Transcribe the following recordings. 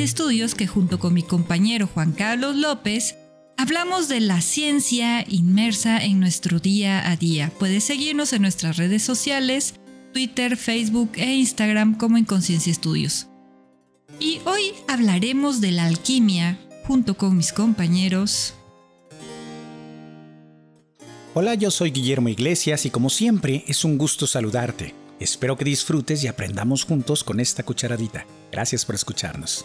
Estudios que junto con mi compañero Juan Carlos López hablamos de la ciencia inmersa en nuestro día a día. Puedes seguirnos en nuestras redes sociales, Twitter, Facebook e Instagram como Inconsciencia Estudios. Y hoy hablaremos de la alquimia junto con mis compañeros Hola, yo soy Guillermo Iglesias y como siempre es un gusto saludarte. Espero que disfrutes y aprendamos juntos con esta cucharadita. Gracias por escucharnos.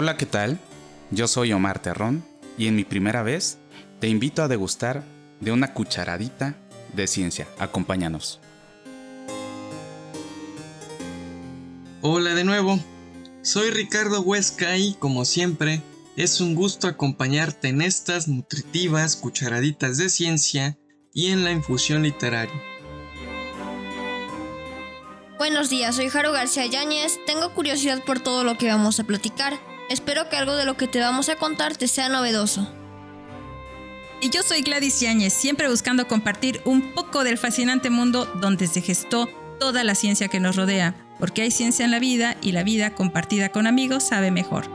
Hola, ¿qué tal? Yo soy Omar Terrón y en mi primera vez te invito a degustar de una cucharadita de ciencia. Acompáñanos. Hola de nuevo, soy Ricardo Huesca y como siempre es un gusto acompañarte en estas nutritivas cucharaditas de ciencia y en la infusión literaria. Buenos días, soy Jaro García Yáñez. Tengo curiosidad por todo lo que vamos a platicar. Espero que algo de lo que te vamos a contar te sea novedoso. Y yo soy Gladys Yáñez, siempre buscando compartir un poco del fascinante mundo donde se gestó toda la ciencia que nos rodea, porque hay ciencia en la vida y la vida compartida con amigos sabe mejor.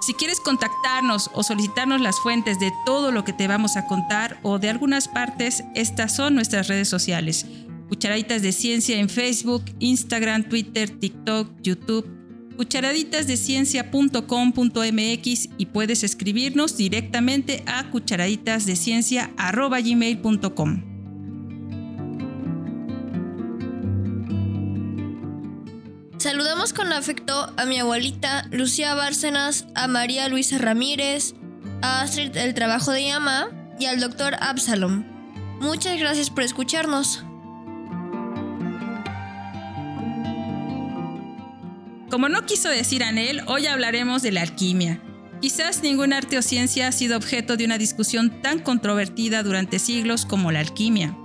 Si quieres contactarnos o solicitarnos las fuentes de todo lo que te vamos a contar o de algunas partes, estas son nuestras redes sociales. Cucharaditas de Ciencia en Facebook, Instagram, Twitter, TikTok, YouTube, cucharaditazdeciencia.com.mx y puedes escribirnos directamente a cucharaditasdeciencia.gmail.com. Saludamos con afecto a mi abuelita Lucía Bárcenas, a María Luisa Ramírez, a Astrid El Trabajo de Yama y al doctor Absalom. Muchas gracias por escucharnos. Como no quiso decir Anel, hoy hablaremos de la alquimia. Quizás ningún arte o ciencia ha sido objeto de una discusión tan controvertida durante siglos como la alquimia.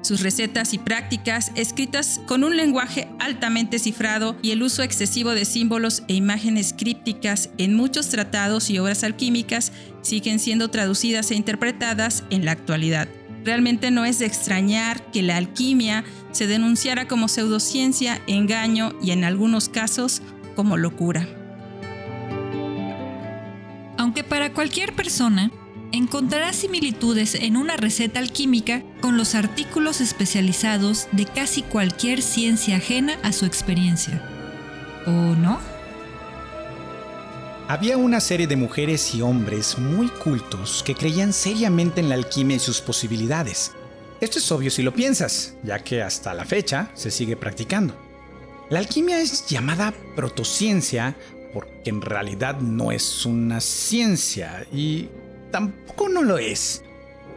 Sus recetas y prácticas, escritas con un lenguaje altamente cifrado y el uso excesivo de símbolos e imágenes crípticas en muchos tratados y obras alquímicas, siguen siendo traducidas e interpretadas en la actualidad. Realmente no es de extrañar que la alquimia se denunciara como pseudociencia, engaño y en algunos casos como locura. Aunque para cualquier persona, encontrarás similitudes en una receta alquímica con los artículos especializados de casi cualquier ciencia ajena a su experiencia. ¿O no? Había una serie de mujeres y hombres muy cultos que creían seriamente en la alquimia y sus posibilidades. Esto es obvio si lo piensas, ya que hasta la fecha se sigue practicando. La alquimia es llamada protociencia porque en realidad no es una ciencia y tampoco no lo es.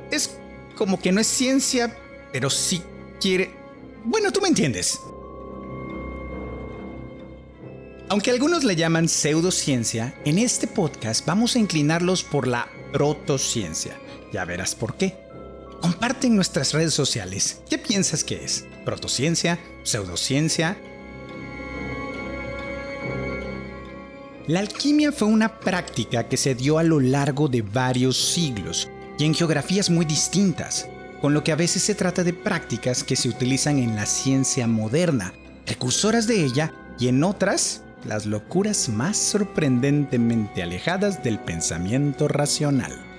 Es como que no es ciencia, pero sí quiere... Bueno, tú me entiendes. Aunque algunos le llaman pseudociencia, en este podcast vamos a inclinarlos por la protociencia. Ya verás por qué. Comparte en nuestras redes sociales. ¿Qué piensas que es? ¿Protociencia? ¿Pseudociencia? La alquimia fue una práctica que se dio a lo largo de varios siglos y en geografías muy distintas, con lo que a veces se trata de prácticas que se utilizan en la ciencia moderna, recursoras de ella, y en otras, las locuras más sorprendentemente alejadas del pensamiento racional.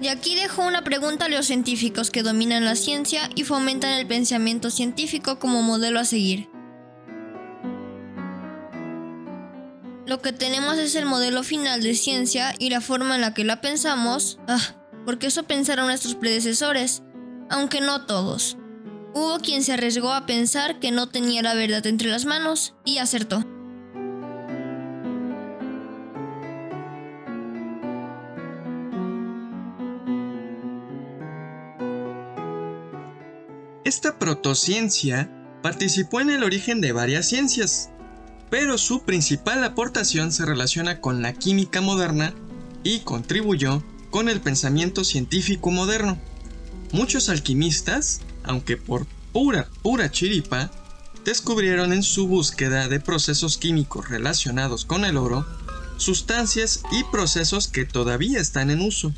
Y aquí dejo una pregunta a los científicos que dominan la ciencia y fomentan el pensamiento científico como modelo a seguir. Lo que tenemos es el modelo final de ciencia y la forma en la que la pensamos. Ah, porque eso pensaron nuestros predecesores, aunque no todos. Hubo quien se arriesgó a pensar que no tenía la verdad entre las manos y acertó. Esta protociencia participó en el origen de varias ciencias, pero su principal aportación se relaciona con la química moderna y contribuyó con el pensamiento científico moderno. muchos alquimistas, aunque por pura, pura chiripa, descubrieron en su búsqueda de procesos químicos relacionados con el oro, sustancias y procesos que todavía están en uso.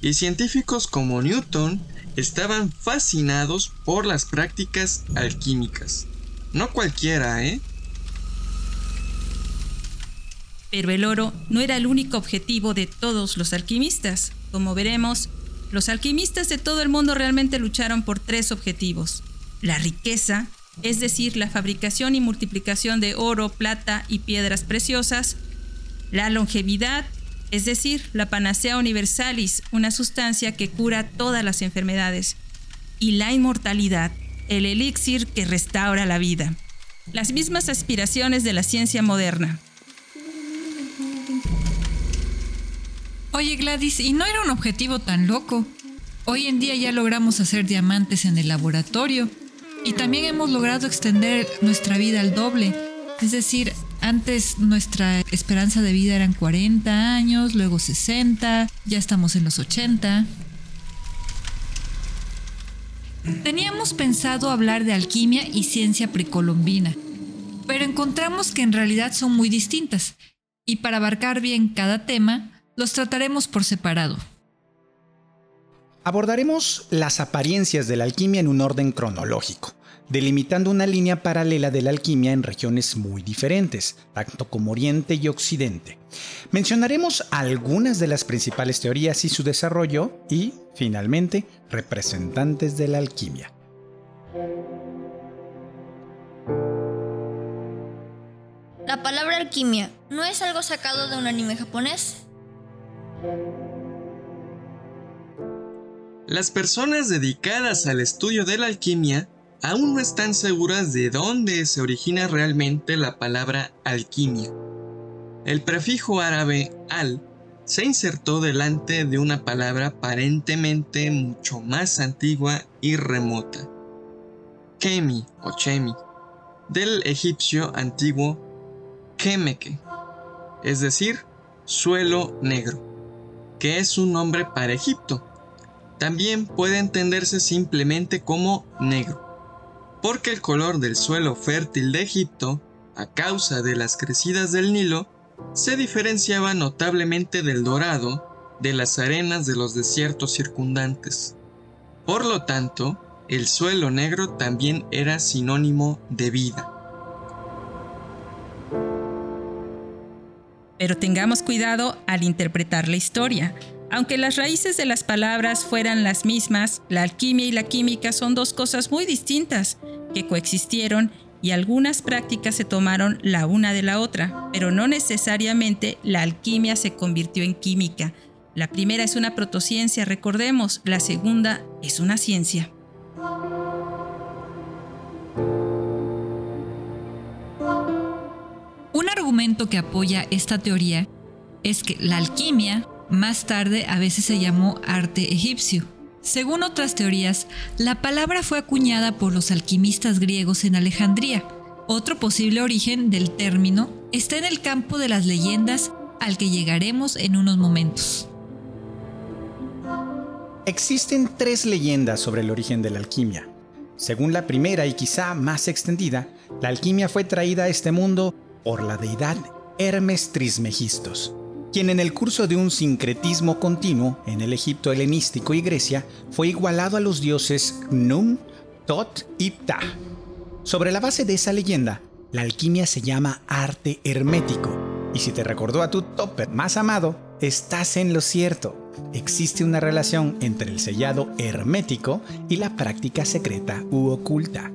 Y científicos como Newton estaban fascinados por las prácticas alquímicas. No cualquiera, ¿eh? Pero el oro no era el único objetivo de todos los alquimistas. Como veremos, los alquimistas de todo el mundo realmente lucharon por tres objetivos. La riqueza, es decir, la fabricación y multiplicación de oro, plata y piedras preciosas. La longevidad, es decir, la panacea universalis, una sustancia que cura todas las enfermedades. Y la inmortalidad, el elixir que restaura la vida. Las mismas aspiraciones de la ciencia moderna. Oye Gladys, ¿y no era un objetivo tan loco? Hoy en día ya logramos hacer diamantes en el laboratorio y también hemos logrado extender nuestra vida al doble. Es decir, antes nuestra esperanza de vida eran 40 años, luego 60, ya estamos en los 80. Teníamos pensado hablar de alquimia y ciencia precolombina, pero encontramos que en realidad son muy distintas, y para abarcar bien cada tema, los trataremos por separado. Abordaremos las apariencias de la alquimia en un orden cronológico, delimitando una línea paralela de la alquimia en regiones muy diferentes, tanto como Oriente y Occidente. Mencionaremos algunas de las principales teorías y su desarrollo y, finalmente, representantes de la alquimia. La palabra alquimia no es algo sacado de un anime japonés. Las personas dedicadas al estudio de la alquimia aún no están seguras de dónde se origina realmente la palabra alquimia. El prefijo árabe al se insertó delante de una palabra aparentemente mucho más antigua y remota, kemi o chemi, del egipcio antiguo kemeke, es decir, suelo negro que es un nombre para Egipto. También puede entenderse simplemente como negro, porque el color del suelo fértil de Egipto, a causa de las crecidas del Nilo, se diferenciaba notablemente del dorado de las arenas de los desiertos circundantes. Por lo tanto, el suelo negro también era sinónimo de vida. Pero tengamos cuidado al interpretar la historia. Aunque las raíces de las palabras fueran las mismas, la alquimia y la química son dos cosas muy distintas que coexistieron y algunas prácticas se tomaron la una de la otra, pero no necesariamente la alquimia se convirtió en química. La primera es una protociencia, recordemos, la segunda es una ciencia. Un argumento que apoya esta teoría es que la alquimia más tarde a veces se llamó arte egipcio. Según otras teorías, la palabra fue acuñada por los alquimistas griegos en Alejandría. Otro posible origen del término está en el campo de las leyendas al que llegaremos en unos momentos. Existen tres leyendas sobre el origen de la alquimia. Según la primera y quizá más extendida, la alquimia fue traída a este mundo por la deidad Hermes Trismegistos, quien en el curso de un sincretismo continuo en el Egipto helenístico y Grecia fue igualado a los dioses Num, Tot y Ptah. Sobre la base de esa leyenda, la alquimia se llama arte hermético, y si te recordó a tu topper más amado, estás en lo cierto. Existe una relación entre el sellado hermético y la práctica secreta u oculta.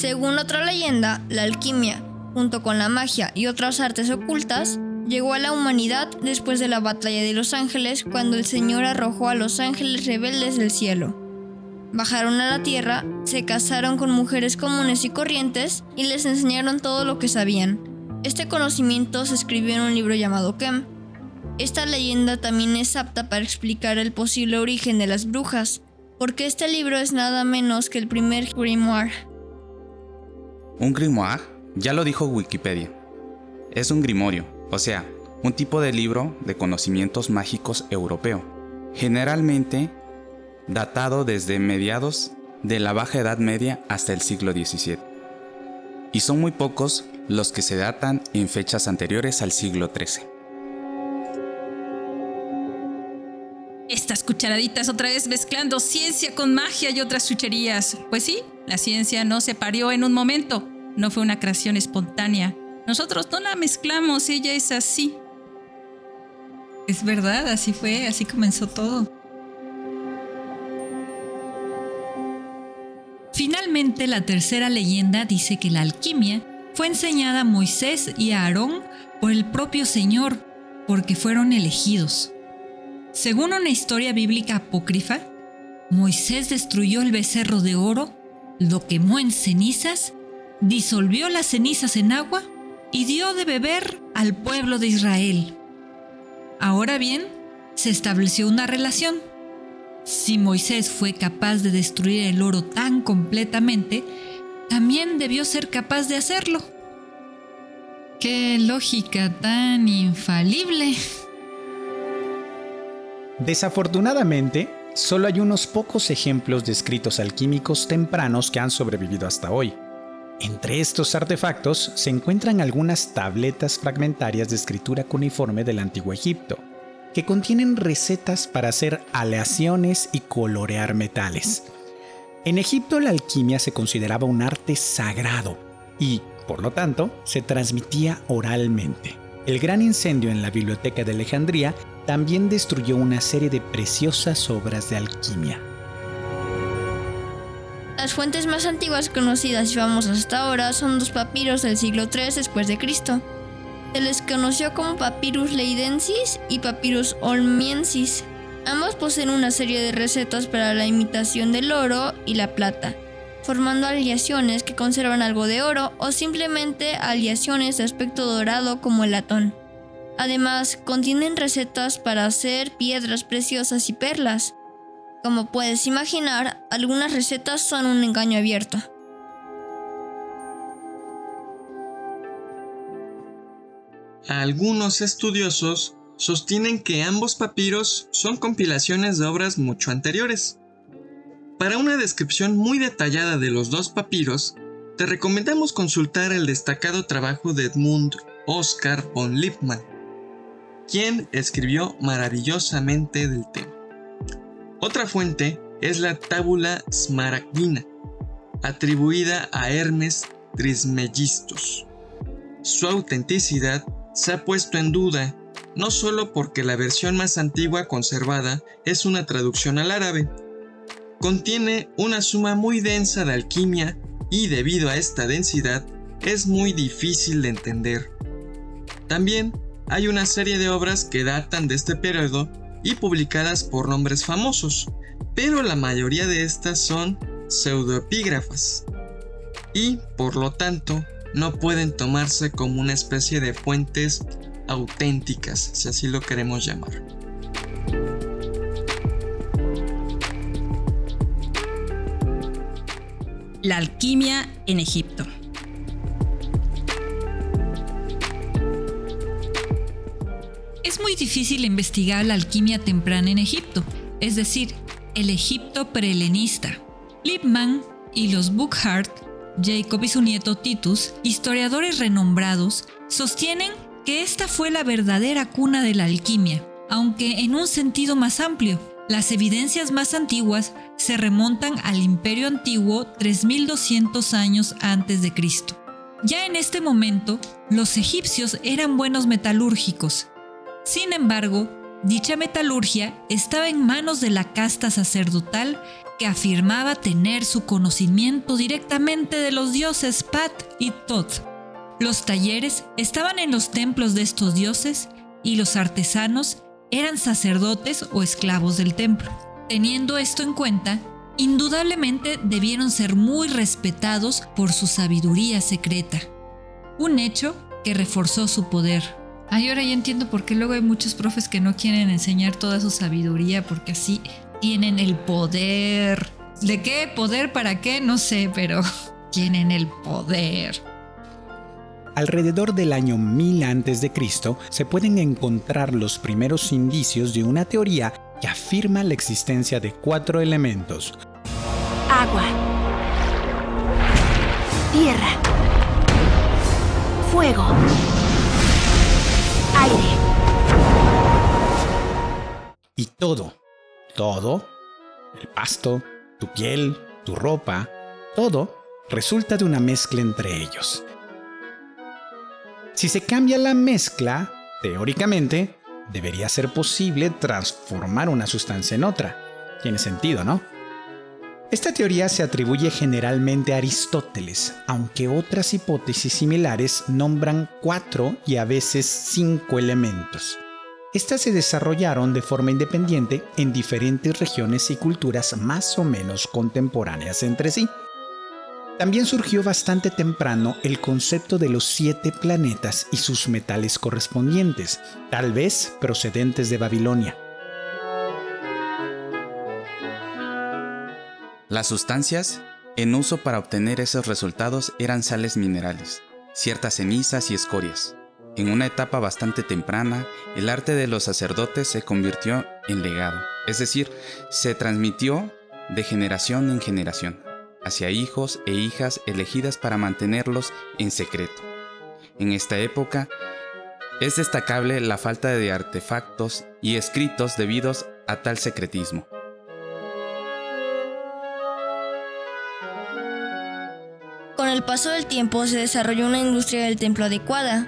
Según otra leyenda, la alquimia, junto con la magia y otras artes ocultas, llegó a la humanidad después de la batalla de los ángeles cuando el Señor arrojó a los ángeles rebeldes del cielo. Bajaron a la tierra, se casaron con mujeres comunes y corrientes y les enseñaron todo lo que sabían. Este conocimiento se escribió en un libro llamado Kem. Esta leyenda también es apta para explicar el posible origen de las brujas, porque este libro es nada menos que el primer grimoire. Un grimoire, ya lo dijo Wikipedia, Es un grimorio, o sea, un tipo de libro de conocimientos mágicos europeo, generalmente datado desde mediados de la Baja Edad Media hasta el siglo XVII. Y son muy pocos los que se datan en fechas anteriores al siglo XIII. Estas cucharaditas otra vez mezclando ciencia con magia y otras chucherías. Pues sí, la ciencia no se parió en un momento, no fue una creación espontánea. Nosotros no la mezclamos, ella es así. Es verdad, así fue, así comenzó todo. Finalmente, la tercera leyenda dice que la alquimia fue enseñada a Moisés y a Aarón por el propio Señor, porque fueron elegidos. Según una historia bíblica apócrifa, Moisés destruyó el becerro de oro, lo quemó en cenizas, disolvió las cenizas en agua y dio de beber al pueblo de Israel. Ahora bien, se estableció una relación. Si Moisés fue capaz de destruir el oro tan completamente, también debió ser capaz de hacerlo. ¡Qué lógica tan infalible! Desafortunadamente, solo hay unos pocos ejemplos de escritos alquímicos tempranos que han sobrevivido hasta hoy. Entre estos artefactos se encuentran algunas tabletas fragmentarias de escritura cuneiforme del antiguo Egipto, que contienen recetas para hacer aleaciones y colorear metales. En Egipto la alquimia se consideraba un arte sagrado y, por lo tanto, se transmitía oralmente. El gran incendio en la biblioteca de Alejandría también destruyó una serie de preciosas obras de alquimia. Las fuentes más antiguas conocidas y famosas hasta ahora son los papiros del siglo III después de Cristo. Se les conoció como Papyrus leidensis y Papyrus olmiensis. Ambos poseen una serie de recetas para la imitación del oro y la plata, formando aleaciones que conservan algo de oro o simplemente aleaciones de aspecto dorado como el latón. Además, contienen recetas para hacer piedras preciosas y perlas. Como puedes imaginar, algunas recetas son un engaño abierto. Algunos estudiosos sostienen que ambos papiros son compilaciones de obras mucho anteriores. Para una descripción muy detallada de los dos papiros, te recomendamos consultar el destacado trabajo de Edmund Oscar von Lippmann, quien escribió maravillosamente del tema. Otra fuente es la tábula smaragdina, atribuida a Hermes Trismegistus. Su autenticidad se ha puesto en duda no solo porque la versión más antigua conservada es una traducción al árabe, contiene una suma muy densa de alquimia y debido a esta densidad es muy difícil de entender. También hay una serie de obras que datan de este periodo y publicadas por nombres famosos, pero la mayoría de estas son pseudoepígrafas y, por lo tanto, no pueden tomarse como una especie de fuentes auténticas, si así lo queremos llamar. La alquimia en Egipto. Es muy difícil investigar la alquimia temprana en Egipto, es decir, el Egipto prehelenista. Lippmann y los Buchart, Jacob y su nieto Titus, historiadores renombrados, sostienen que esta fue la verdadera cuna de la alquimia, aunque en un sentido más amplio. Las evidencias más antiguas se remontan al Imperio Antiguo 3200 años antes de Cristo. Ya en este momento, los egipcios eran buenos metalúrgicos sin embargo, dicha metalurgia estaba en manos de la casta sacerdotal que afirmaba tener su conocimiento directamente de los dioses Pat y Thoth. Los talleres estaban en los templos de estos dioses y los artesanos eran sacerdotes o esclavos del templo. Teniendo esto en cuenta, indudablemente debieron ser muy respetados por su sabiduría secreta, un hecho que reforzó su poder. Ay, ahora ya entiendo por qué luego hay muchos profes que no quieren enseñar toda su sabiduría porque así tienen el poder. ¿De qué? ¿Poder para qué? No sé, pero tienen el poder. Alrededor del año 1000 a.C. se pueden encontrar los primeros indicios de una teoría que afirma la existencia de cuatro elementos. Agua. Tierra. Fuego. Y todo, todo, el pasto, tu piel, tu ropa, todo resulta de una mezcla entre ellos. Si se cambia la mezcla, teóricamente, debería ser posible transformar una sustancia en otra. Tiene sentido, ¿no? Esta teoría se atribuye generalmente a Aristóteles, aunque otras hipótesis similares nombran cuatro y a veces cinco elementos. Estas se desarrollaron de forma independiente en diferentes regiones y culturas más o menos contemporáneas entre sí. También surgió bastante temprano el concepto de los siete planetas y sus metales correspondientes, tal vez procedentes de Babilonia. Las sustancias en uso para obtener esos resultados eran sales minerales, ciertas cenizas y escorias. En una etapa bastante temprana, el arte de los sacerdotes se convirtió en legado, es decir, se transmitió de generación en generación hacia hijos e hijas elegidas para mantenerlos en secreto. En esta época es destacable la falta de artefactos y escritos debidos a tal secretismo. Con el paso del tiempo se desarrolló una industria del templo adecuada.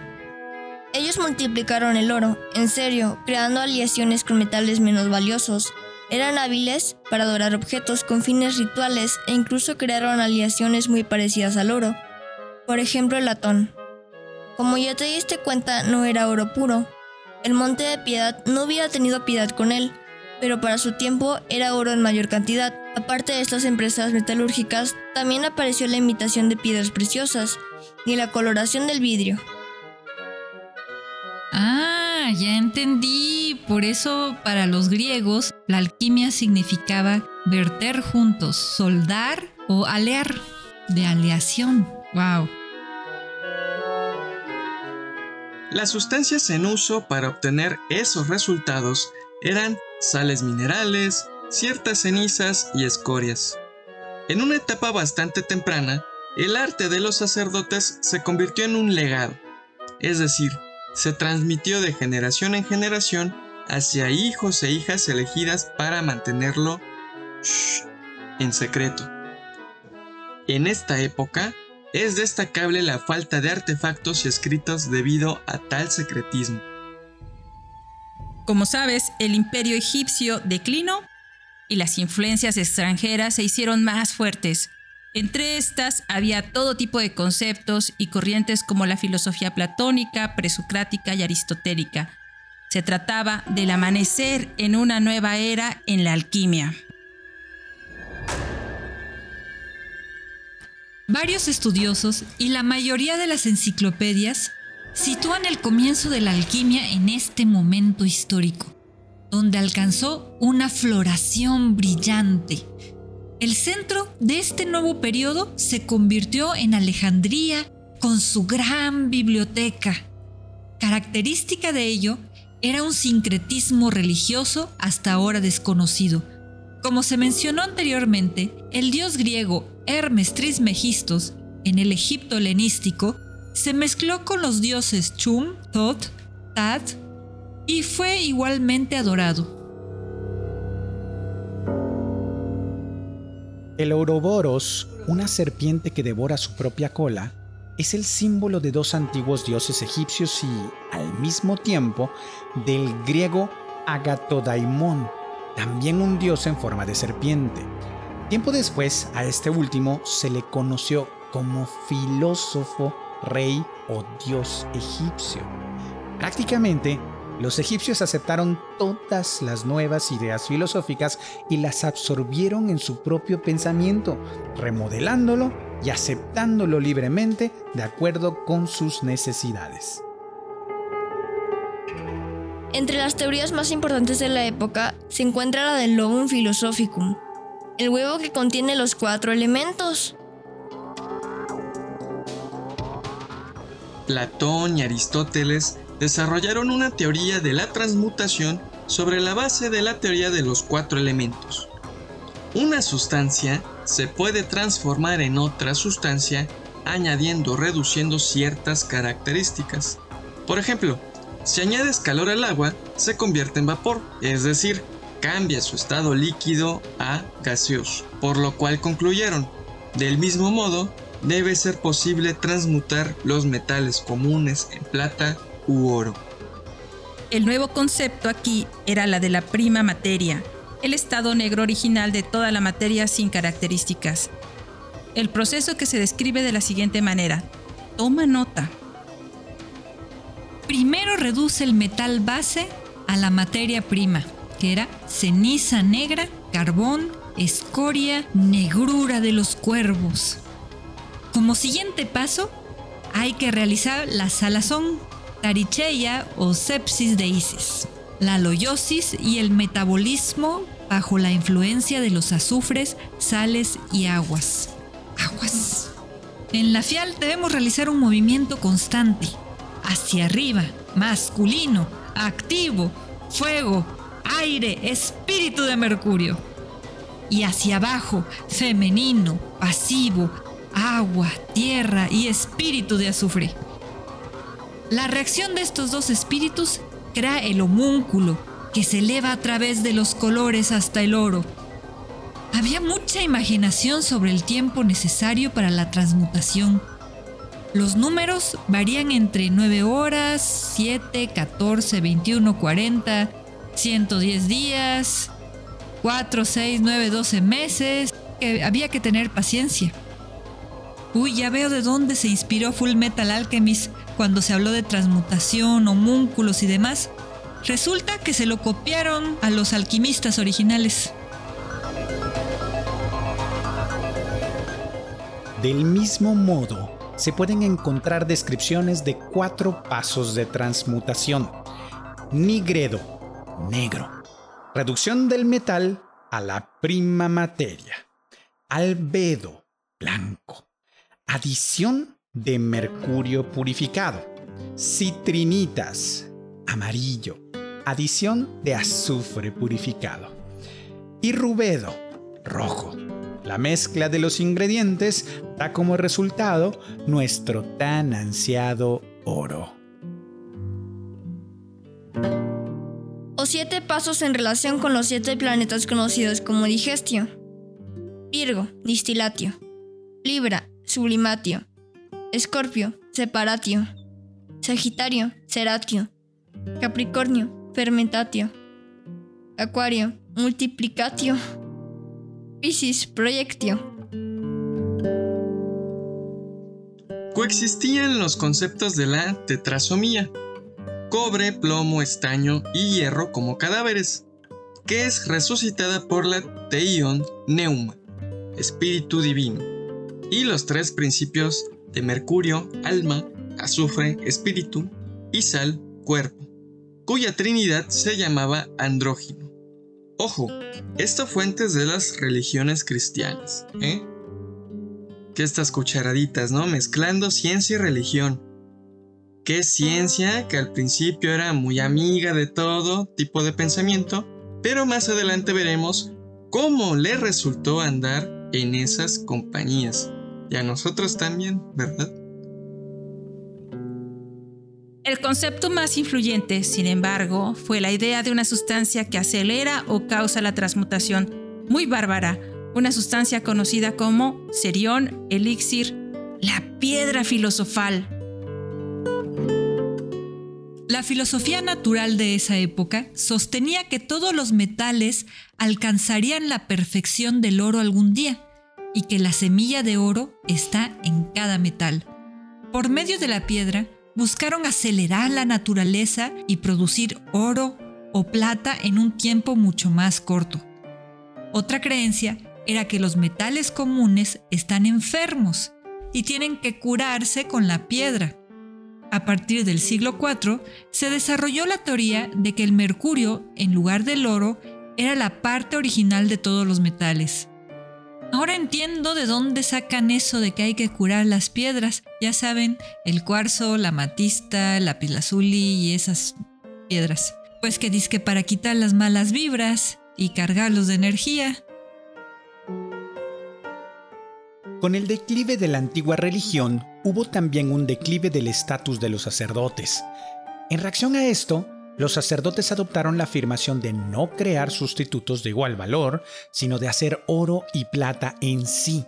Ellos multiplicaron el oro, en serio, creando aleaciones con metales menos valiosos, eran hábiles para adorar objetos con fines rituales e incluso crearon aleaciones muy parecidas al oro. Por ejemplo, el latón. Como ya te diste cuenta, no era oro puro. El monte de piedad no hubiera tenido piedad con él, pero para su tiempo era oro en mayor cantidad. Aparte de estas empresas metalúrgicas, también apareció la imitación de piedras preciosas y la coloración del vidrio. Ah, ya entendí. Por eso para los griegos la alquimia significaba verter juntos, soldar o alear, de aleación. ¡Wow! Las sustancias en uso para obtener esos resultados eran sales minerales, ciertas cenizas y escorias. En una etapa bastante temprana, el arte de los sacerdotes se convirtió en un legado, es decir, se transmitió de generación en generación hacia hijos e hijas elegidas para mantenerlo en secreto. En esta época, es destacable la falta de artefactos y escritos debido a tal secretismo. Como sabes, el imperio egipcio declinó y las influencias extranjeras se hicieron más fuertes, entre estas había todo tipo de conceptos y corrientes como la filosofía platónica, presocrática y aristotélica. Se trataba del amanecer en una nueva era en la alquimia. Varios estudiosos y la mayoría de las enciclopedias sitúan el comienzo de la alquimia en este momento histórico, donde alcanzó una floración brillante el centro de este nuevo periodo se convirtió en Alejandría con su gran biblioteca. Característica de ello era un sincretismo religioso hasta ahora desconocido. Como se mencionó anteriormente, el dios griego Hermes Trismegistos, en el Egipto helenístico, se mezcló con los dioses Chum, Thoth, Tat y fue igualmente adorado. El Ouroboros, una serpiente que devora su propia cola, es el símbolo de dos antiguos dioses egipcios y, al mismo tiempo, del griego Agatodaimon, también un dios en forma de serpiente. Tiempo después, a este último se le conoció como filósofo, rey o dios egipcio. Prácticamente los egipcios aceptaron todas las nuevas ideas filosóficas y las absorbieron en su propio pensamiento, remodelándolo y aceptándolo libremente de acuerdo con sus necesidades. Entre las teorías más importantes de la época se encuentra la del Lobum Philosophicum, el huevo que contiene los cuatro elementos. Platón y Aristóteles desarrollaron una teoría de la transmutación sobre la base de la teoría de los cuatro elementos. Una sustancia se puede transformar en otra sustancia añadiendo o reduciendo ciertas características. Por ejemplo, si añades calor al agua, se convierte en vapor, es decir, cambia su estado líquido a gaseoso, por lo cual concluyeron, del mismo modo, debe ser posible transmutar los metales comunes en plata u oro. El nuevo concepto aquí era la de la prima materia, el estado negro original de toda la materia sin características. El proceso que se describe de la siguiente manera. Toma nota. Primero reduce el metal base a la materia prima, que era ceniza negra, carbón, escoria, negrura de los cuervos. Como siguiente paso, hay que realizar la salazón, taricheia o sepsis de Isis, la loyosis y el metabolismo bajo la influencia de los azufres, sales y aguas. Aguas. En la fial debemos realizar un movimiento constante, hacia arriba, masculino, activo, fuego, aire, espíritu de Mercurio. Y hacia abajo, femenino, pasivo, agua, tierra y espíritu de azufre. La reacción de estos dos espíritus crea el homúnculo, que se eleva a través de los colores hasta el oro. Había mucha imaginación sobre el tiempo necesario para la transmutación. Los números varían entre 9 horas, 7, 14, 21, 40, 110 días, 4, 6, 9, 12 meses. Que había que tener paciencia. Uy, ya veo de dónde se inspiró Full Metal Alchemist cuando se habló de transmutación, homúnculos y demás. Resulta que se lo copiaron a los alquimistas originales. Del mismo modo, se pueden encontrar descripciones de cuatro pasos de transmutación. Nigredo, negro. Reducción del metal a la prima materia. Albedo, blanco. Adición de mercurio purificado. Citrinitas, amarillo. Adición de azufre purificado. Y rubedo, rojo. La mezcla de los ingredientes da como resultado nuestro tan ansiado oro. O siete pasos en relación con los siete planetas conocidos como digestio. Virgo, distilatio. Libra, sublimatio. Escorpio, separatio. Sagitario, ceratio. Capricornio, fermentatio. Acuario, multiplicatio. Piscis, proyectio. Coexistían los conceptos de la tetrasomía, cobre, plomo, estaño y hierro como cadáveres, que es resucitada por la teion neuma, espíritu divino, y los tres principios de mercurio, alma, azufre, espíritu, y sal, cuerpo, cuya trinidad se llamaba andrógino. Ojo, esto fue antes de las religiones cristianas, ¿eh? Que estas cucharaditas, ¿no? Mezclando ciencia y religión. ¿Qué ciencia? Que al principio era muy amiga de todo tipo de pensamiento, pero más adelante veremos cómo le resultó andar en esas compañías. Y a nosotros también, ¿verdad? El concepto más influyente, sin embargo, fue la idea de una sustancia que acelera o causa la transmutación, muy bárbara, una sustancia conocida como serión, elixir, la piedra filosofal. La filosofía natural de esa época sostenía que todos los metales alcanzarían la perfección del oro algún día y que la semilla de oro está en cada metal. Por medio de la piedra, buscaron acelerar la naturaleza y producir oro o plata en un tiempo mucho más corto. Otra creencia era que los metales comunes están enfermos y tienen que curarse con la piedra. A partir del siglo IV se desarrolló la teoría de que el mercurio, en lugar del oro, era la parte original de todos los metales. Ahora entiendo de dónde sacan eso de que hay que curar las piedras. Ya saben, el cuarzo, la matista, la pilazuli y esas piedras. Pues que que para quitar las malas vibras y cargarlos de energía. Con el declive de la antigua religión, hubo también un declive del estatus de los sacerdotes. En reacción a esto, los sacerdotes adoptaron la afirmación de no crear sustitutos de igual valor, sino de hacer oro y plata en sí.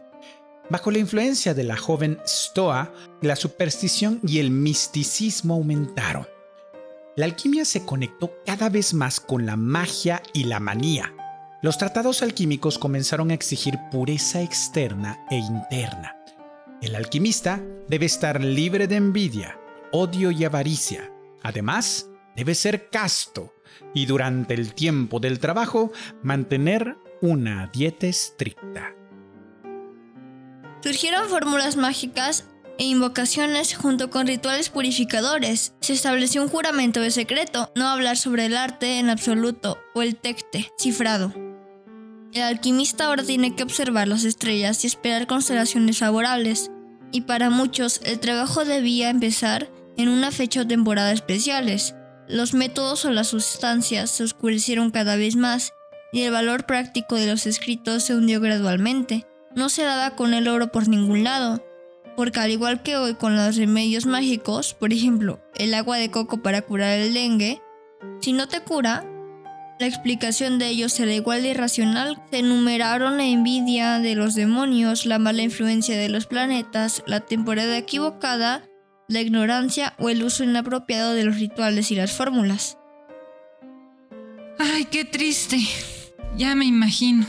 Bajo la influencia de la joven Stoa, la superstición y el misticismo aumentaron. La alquimia se conectó cada vez más con la magia y la manía. Los tratados alquímicos comenzaron a exigir pureza externa e interna. El alquimista debe estar libre de envidia, odio y avaricia. Además, debe ser casto y durante el tiempo del trabajo mantener una dieta estricta. Surgieron fórmulas mágicas e invocaciones junto con rituales purificadores. Se estableció un juramento de secreto, no hablar sobre el arte en absoluto o el tecte, cifrado. El alquimista ahora tiene que observar las estrellas y esperar constelaciones favorables, y para muchos el trabajo debía empezar en una fecha o temporada especiales, los métodos o las sustancias se oscurecieron cada vez más y el valor práctico de los escritos se hundió gradualmente. No se daba con el oro por ningún lado, porque al igual que hoy con los remedios mágicos, por ejemplo, el agua de coco para curar el dengue, si no te cura, la explicación de ello será igual de irracional. Se enumeraron la envidia de los demonios, la mala influencia de los planetas, la temporada equivocada la ignorancia o el uso inapropiado de los rituales y las fórmulas. Ay, qué triste. Ya me imagino.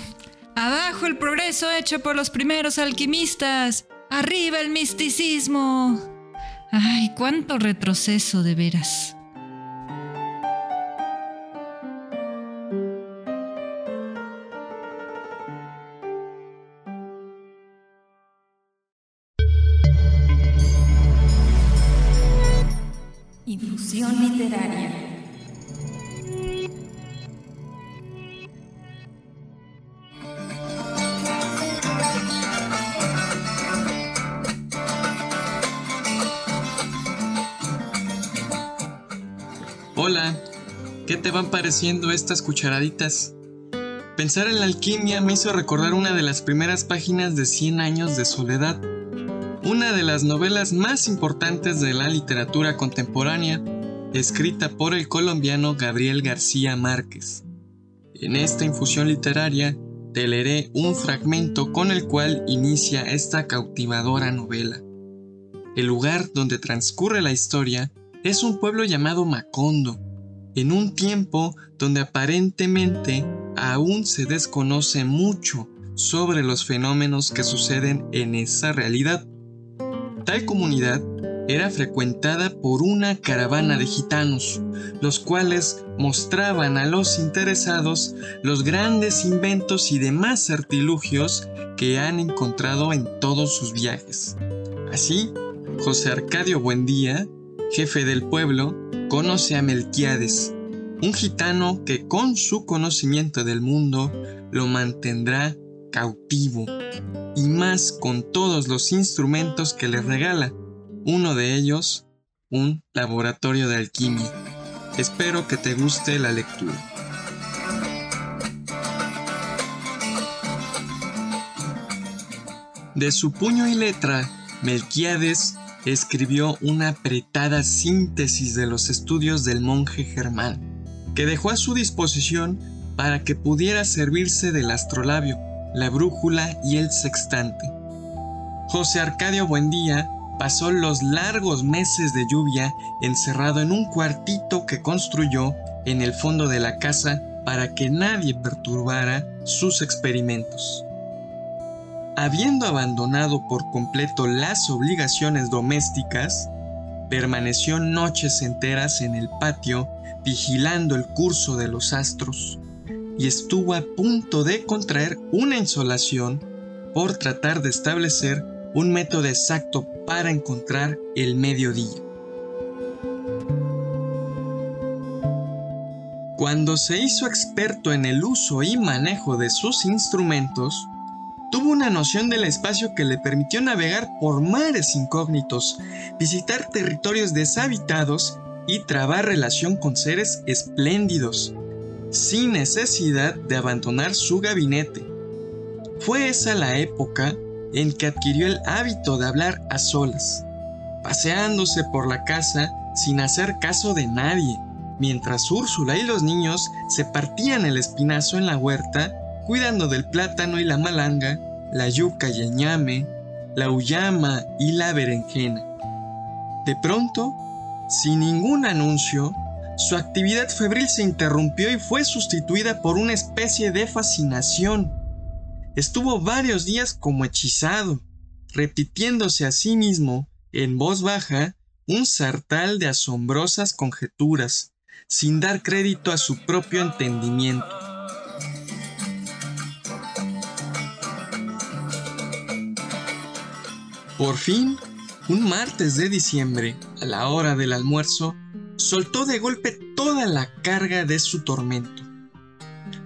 Abajo el progreso hecho por los primeros alquimistas. Arriba el misticismo. Ay, cuánto retroceso de veras. ¿Qué te van pareciendo estas cucharaditas? Pensar en la alquimia me hizo recordar una de las primeras páginas de 100 años de soledad una de las novelas más importantes de la literatura contemporánea, escrita por el colombiano Gabriel García Márquez. En esta infusión literaria te leeré un fragmento con el cual inicia esta cautivadora novela. El lugar donde transcurre la historia es un pueblo llamado Macondo, en un tiempo donde aparentemente aún se desconoce mucho sobre los fenómenos que suceden en esa realidad. Tal comunidad era frecuentada por una caravana de gitanos, los cuales mostraban a los interesados los grandes inventos y demás artilugios que han encontrado en todos sus viajes. Así, José Arcadio Buendía, jefe del pueblo, conoce a Melquiades, un gitano que con su conocimiento del mundo lo mantendrá cautivo y más con todos los instrumentos que les regala, uno de ellos un laboratorio de alquimia. Espero que te guste la lectura. De su puño y letra, Melquiades escribió una apretada síntesis de los estudios del monje Germán, que dejó a su disposición para que pudiera servirse del astrolabio la brújula y el sextante. José Arcadio Buendía pasó los largos meses de lluvia encerrado en un cuartito que construyó en el fondo de la casa para que nadie perturbara sus experimentos. Habiendo abandonado por completo las obligaciones domésticas, permaneció noches enteras en el patio vigilando el curso de los astros, y estuvo a punto de contraer una insolación por tratar de establecer un método exacto para encontrar el mediodía. Cuando se hizo experto en el uso y manejo de sus instrumentos, tuvo una noción del espacio que le permitió navegar por mares incógnitos, visitar territorios deshabitados y trabar relación con seres espléndidos, sin necesidad de abandonar su gabinete. Fue esa la época en que adquirió el hábito de hablar a solas, paseándose por la casa sin hacer caso de nadie, mientras Úrsula y los niños se partían el espinazo en la huerta, cuidando del plátano y la malanga, la yuca y el ñame, la uyama y la berenjena. De pronto, sin ningún anuncio, su actividad febril se interrumpió y fue sustituida por una especie de fascinación. Estuvo varios días como hechizado, repitiéndose a sí mismo, en voz baja, un sartal de asombrosas conjeturas, sin dar crédito a su propio entendimiento. Por fin, un martes de diciembre, a la hora del almuerzo, soltó de golpe toda la carga de su tormento.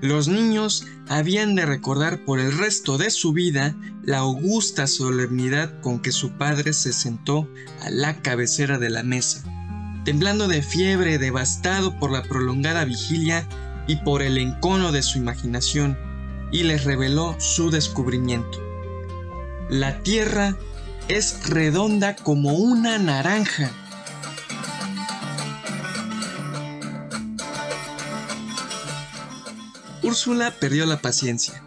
Los niños habían de recordar por el resto de su vida la augusta solemnidad con que su padre se sentó a la cabecera de la mesa temblando de fiebre, devastado por la prolongada vigilia y por el encono de su imaginación, y les reveló su descubrimiento. La Tierra es redonda como una naranja. Úrsula perdió la paciencia.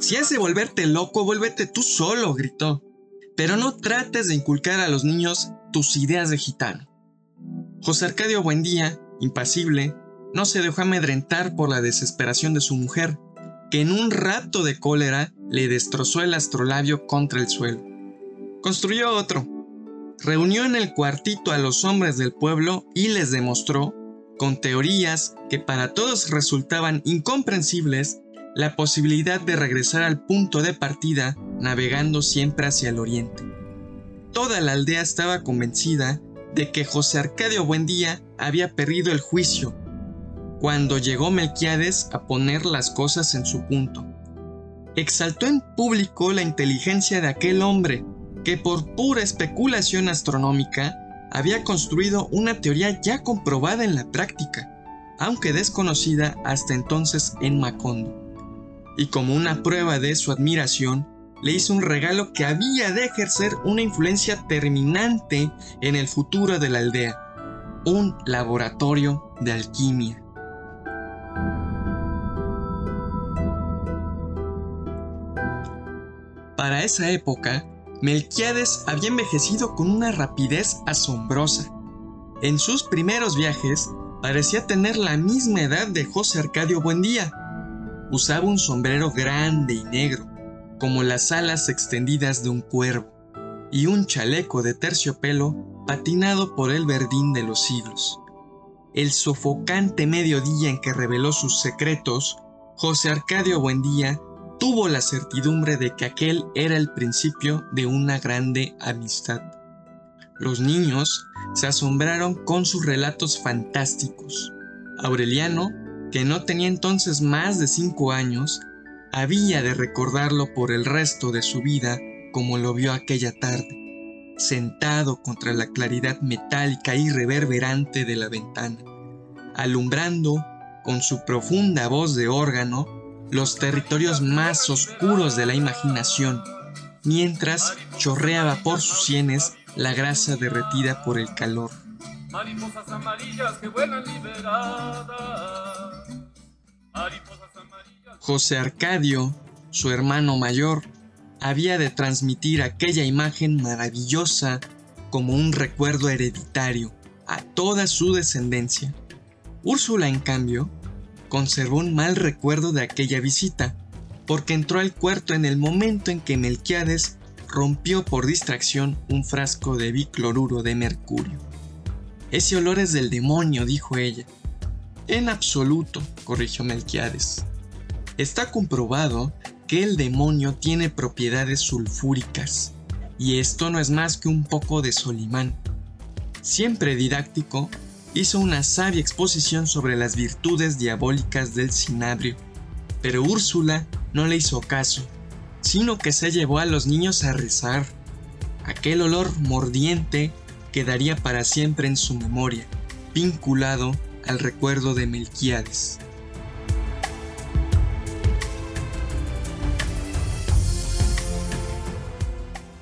Si has de volverte loco, vuélvete tú solo, gritó. Pero no trates de inculcar a los niños tus ideas de gitano. José Arcadio Buendía, impasible, no se dejó amedrentar por la desesperación de su mujer, que en un rato de cólera le destrozó el astrolabio contra el suelo. Construyó otro. Reunió en el cuartito a los hombres del pueblo y les demostró, con teorías que para todos resultaban incomprensibles, la posibilidad de regresar al punto de partida navegando siempre hacia el oriente. Toda la aldea estaba convencida de que José Arcadio Buendía había perdido el juicio cuando llegó Melquiades a poner las cosas en su punto. Exaltó en público la inteligencia de aquel hombre que por pura especulación astronómica había construido una teoría ya comprobada en la práctica, aunque desconocida hasta entonces en Macondo. Y como una prueba de su admiración, le hizo un regalo que había de ejercer una influencia terminante en el futuro de la aldea, un laboratorio de alquimia. Para esa época, Melquiades había envejecido con una rapidez asombrosa. En sus primeros viajes, parecía tener la misma edad de José Arcadio Buendía. Usaba un sombrero grande y negro, como las alas extendidas de un cuervo, y un chaleco de terciopelo patinado por el verdín de los siglos. El sofocante mediodía en que reveló sus secretos, José Arcadio Buendía tuvo la certidumbre de que aquel era el principio de una grande amistad. Los niños se asombraron con sus relatos fantásticos. Aureliano, que no tenía entonces más de cinco años, había de recordarlo por el resto de su vida como lo vio aquella tarde, sentado contra la claridad metálica y reverberante de la ventana, alumbrando con su profunda voz de órgano los territorios más oscuros de la imaginación, mientras chorreaba por sus sienes la grasa derretida por el calor. José Arcadio, su hermano mayor, había de transmitir aquella imagen maravillosa como un recuerdo hereditario a toda su descendencia. Úrsula, en cambio, conservó un mal recuerdo de aquella visita, porque entró al cuarto en el momento en que Melquiades rompió por distracción un frasco de bicloruro de mercurio. Ese olor es del demonio, dijo ella. En absoluto, corrigió Melquiades. Está comprobado que el demonio tiene propiedades sulfúricas, y esto no es más que un poco de Solimán. Siempre didáctico, hizo una sabia exposición sobre las virtudes diabólicas del cinabrio, pero Úrsula no le hizo caso. sino que se llevó a los niños a rezar. Aquel olor mordiente quedaría para siempre en su memoria, vinculado al recuerdo de Melquiades.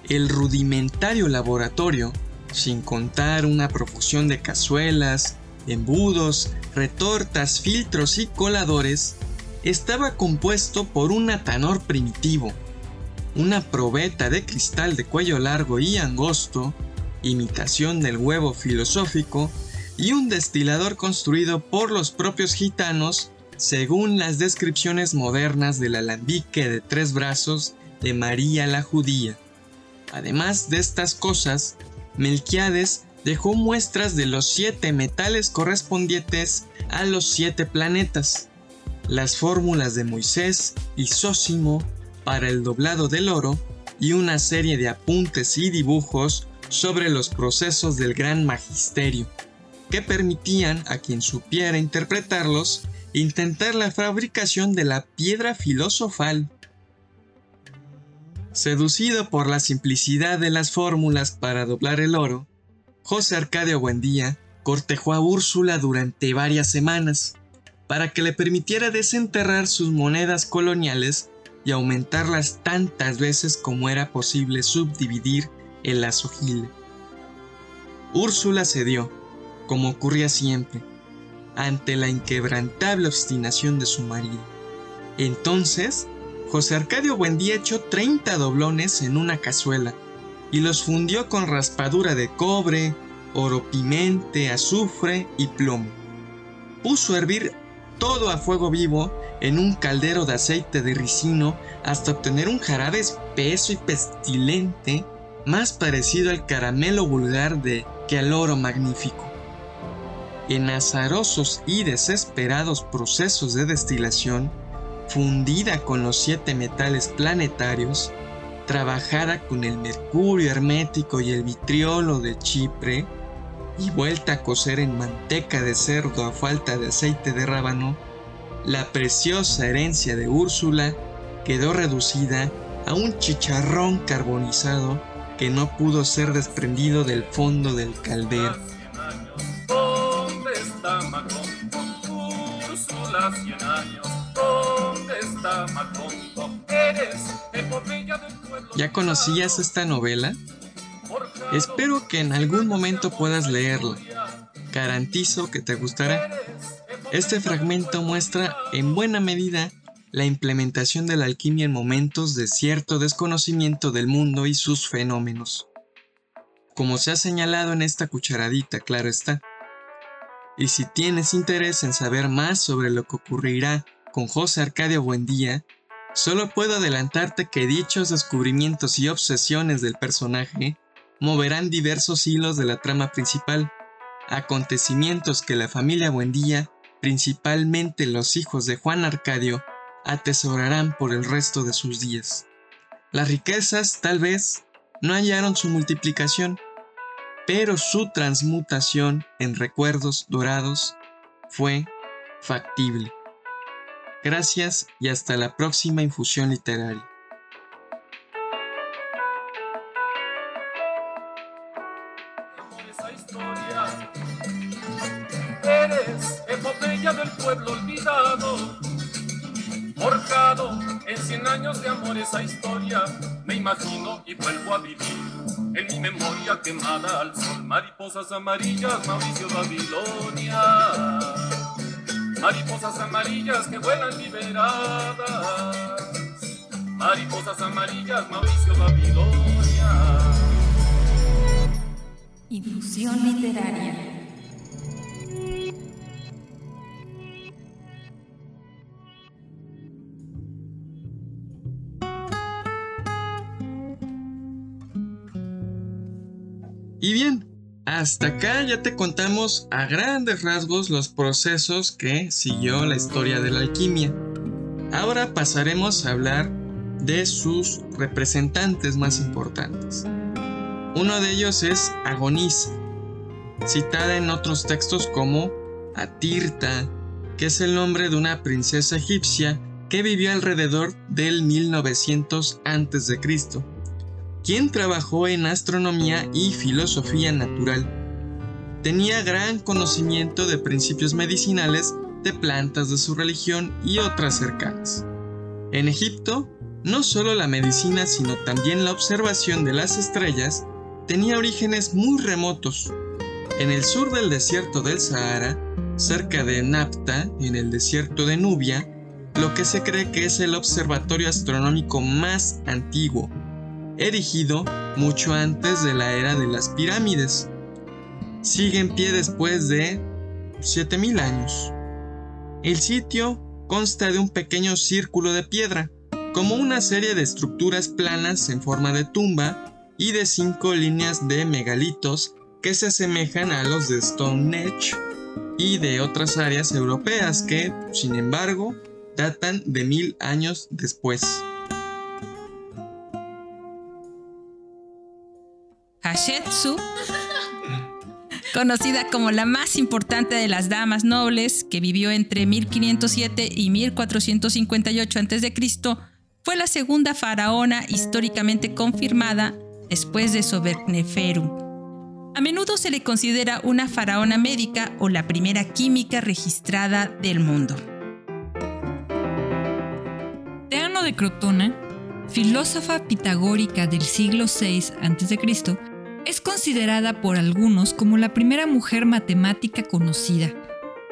El rudimentario laboratorio, sin contar una profusión de cazuelas, embudos, retortas, filtros y coladores, estaba compuesto por un atanor primitivo, una probeta de cristal de cuello largo y angosto, imitación del huevo filosófico, y un destilador construido por los propios gitanos según las descripciones modernas del alambique de tres brazos de María la Judía. Además de estas cosas, Melquiades dejó muestras de los siete metales correspondientes a los siete planetas, las fórmulas de Moisés y Sósimo para el doblado del oro y una serie de apuntes y dibujos sobre los procesos del gran magisterio, que permitían a quien supiera interpretarlos intentar la fabricación de la piedra filosofal Seducido por la simplicidad de las fórmulas para doblar el oro, José Arcadio Buendía cortejó a Úrsula durante varias semanas para que le permitiera desenterrar sus monedas coloniales y aumentarlas tantas veces como era posible subdividir el azogile. Úrsula cedió, como ocurría siempre, ante la inquebrantable obstinación de su marido. Entonces José Arcadio Buendía echó 30 doblones en una cazuela y los fundió con raspadura de cobre, oro pimente, azufre y plomo. Puso a hervir todo a fuego vivo en un caldero de aceite de ricino hasta obtener un jarabe espeso y pestilente más parecido al caramelo vulgar de que al oro magnífico. En azarosos y desesperados procesos de destilación, fundida con los siete metales planetarios, trabajada con el mercurio hermético y el vitriolo de Chipre, y vuelta a cocer en manteca de cerdo a falta de aceite de rábano, la preciosa herencia de Úrsula quedó reducida a un chicharrón carbonizado que no pudo ser desprendido del fondo del caldero. ¿Ya conocías esta novela? Espero que en algún momento puedas leerla. Garantizo que te gustará. Este fragmento muestra en buena medida la implementación de la alquimia en momentos de cierto desconocimiento del mundo y sus fenómenos. Como se ha señalado en esta cucharadita, claro está. Y si tienes interés en saber más sobre lo que ocurrirá con José Arcadio Buendía, solo puedo adelantarte que dichos descubrimientos y obsesiones del personaje moverán diversos hilos de la trama principal, acontecimientos que la familia Buendía, principalmente los hijos de Juan Arcadio, atesorarán por el resto de sus días. Las riquezas, tal vez, no hallaron su multiplicación, pero su transmutación en recuerdos dorados fue factible. Gracias y hasta la próxima infusión literaria. Eres epopeya del pueblo olvidado, forjado en cien años de amor esa historia. Me imagino y vuelvo a vivir en mi memoria quemada al sol. Mariposas amarillas, Mauricio Babilonia mariposas amarillas que vuelan liberadas, mariposas amarillas, Mauricio Babilonia. Infusión literaria. Y bien, hasta acá ya te contamos a grandes rasgos los procesos que siguió la historia de la alquimia. Ahora pasaremos a hablar de sus representantes más importantes. Uno de ellos es Agonisa, citada en otros textos como Atirta, que es el nombre de una princesa egipcia que vivió alrededor del 1900 a.C., quien trabajó en astronomía y filosofía natural. Tenía gran conocimiento de principios medicinales, de plantas de su religión y otras cercanas. En Egipto, no solo la medicina, sino también la observación de las estrellas tenía orígenes muy remotos. En el sur del desierto del Sahara, cerca de Napta, en el desierto de Nubia, lo que se cree que es el observatorio astronómico más antiguo, erigido mucho antes de la era de las pirámides. Sigue en pie después de 7000 años. El sitio consta de un pequeño círculo de piedra, como una serie de estructuras planas en forma de tumba y de cinco líneas de megalitos que se asemejan a los de Stonehenge y de otras áreas europeas que, sin embargo, datan de mil años después. Hashetsu, conocida como la más importante de las damas nobles, que vivió entre 1507 y 1458 a.C., fue la segunda faraona históricamente confirmada después de Soberneferu. A menudo se le considera una faraona médica o la primera química registrada del mundo. Teano de Crotona, filósofa pitagórica del siglo VI a.C., es considerada por algunos como la primera mujer matemática conocida.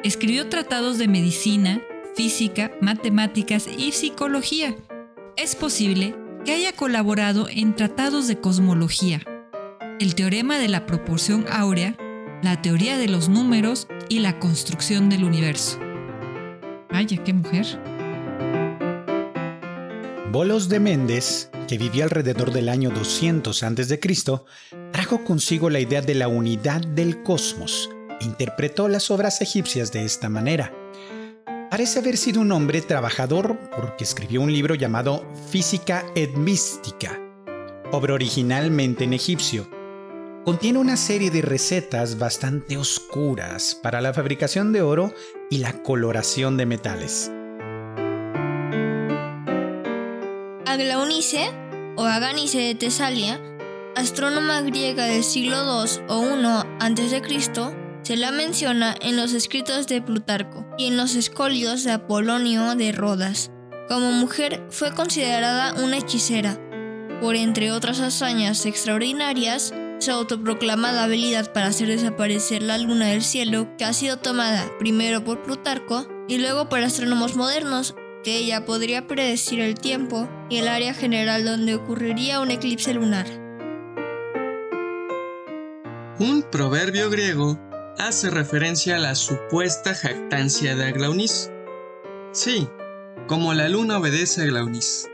Escribió tratados de medicina, física, matemáticas y psicología. Es posible que haya colaborado en tratados de cosmología, el teorema de la proporción áurea, la teoría de los números y la construcción del universo. Vaya, qué mujer. Bolos de Méndez, que vivió alrededor del año 200 a.C., trajo consigo la idea de la unidad del cosmos interpretó las obras egipcias de esta manera. Parece haber sido un hombre trabajador porque escribió un libro llamado Física et Mística, obra originalmente en egipcio. Contiene una serie de recetas bastante oscuras para la fabricación de oro y la coloración de metales. Aglaonice o Aganice de Tesalia, astrónoma griega del siglo II o I a.C., se la menciona en los escritos de Plutarco y en los escolios de Apolonio de Rodas. Como mujer fue considerada una hechicera, por entre otras hazañas extraordinarias, su autoproclamada habilidad para hacer desaparecer la luna del cielo, que ha sido tomada primero por Plutarco y luego por astrónomos modernos, que ella podría predecir el tiempo y el área general donde ocurriría un eclipse lunar. Un proverbio griego hace referencia a la supuesta jactancia de Aglaunis. Sí, como la luna obedece a Aglaunis.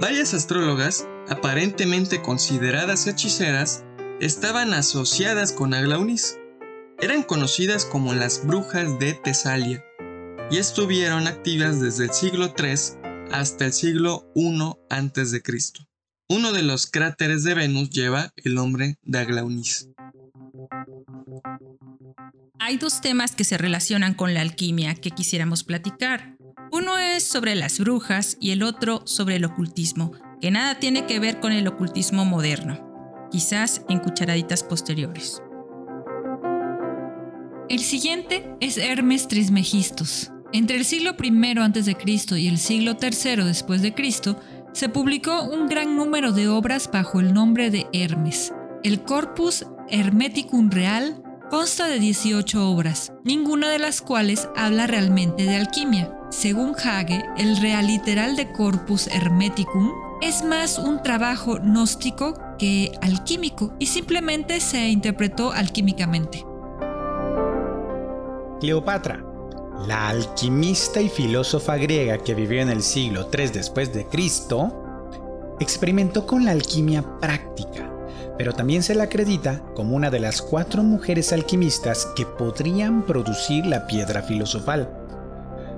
Varias astrólogas, aparentemente consideradas hechiceras, estaban asociadas con Aglaunis. Eran conocidas como las brujas de Tesalia y estuvieron activas desde el siglo III hasta el siglo I a.C. Uno de los cráteres de Venus lleva el nombre de Aglaunis. Hay dos temas que se relacionan con la alquimia que quisiéramos platicar. Uno es sobre las brujas y el otro sobre el ocultismo, que nada tiene que ver con el ocultismo moderno, quizás en cucharaditas posteriores. El siguiente es Hermes Trismegistus. Entre el siglo I a.C. y el siglo III después de Cristo, se publicó un gran número de obras bajo el nombre de Hermes. El Corpus Hermeticum Real consta de 18 obras, ninguna de las cuales habla realmente de alquimia. Según Hage, el real literal de Corpus Hermeticum es más un trabajo gnóstico que alquímico y simplemente se interpretó alquímicamente. Cleopatra, la alquimista y filósofa griega que vivió en el siglo III después de Cristo, experimentó con la alquimia práctica pero también se la acredita como una de las cuatro mujeres alquimistas que podrían producir la piedra filosofal.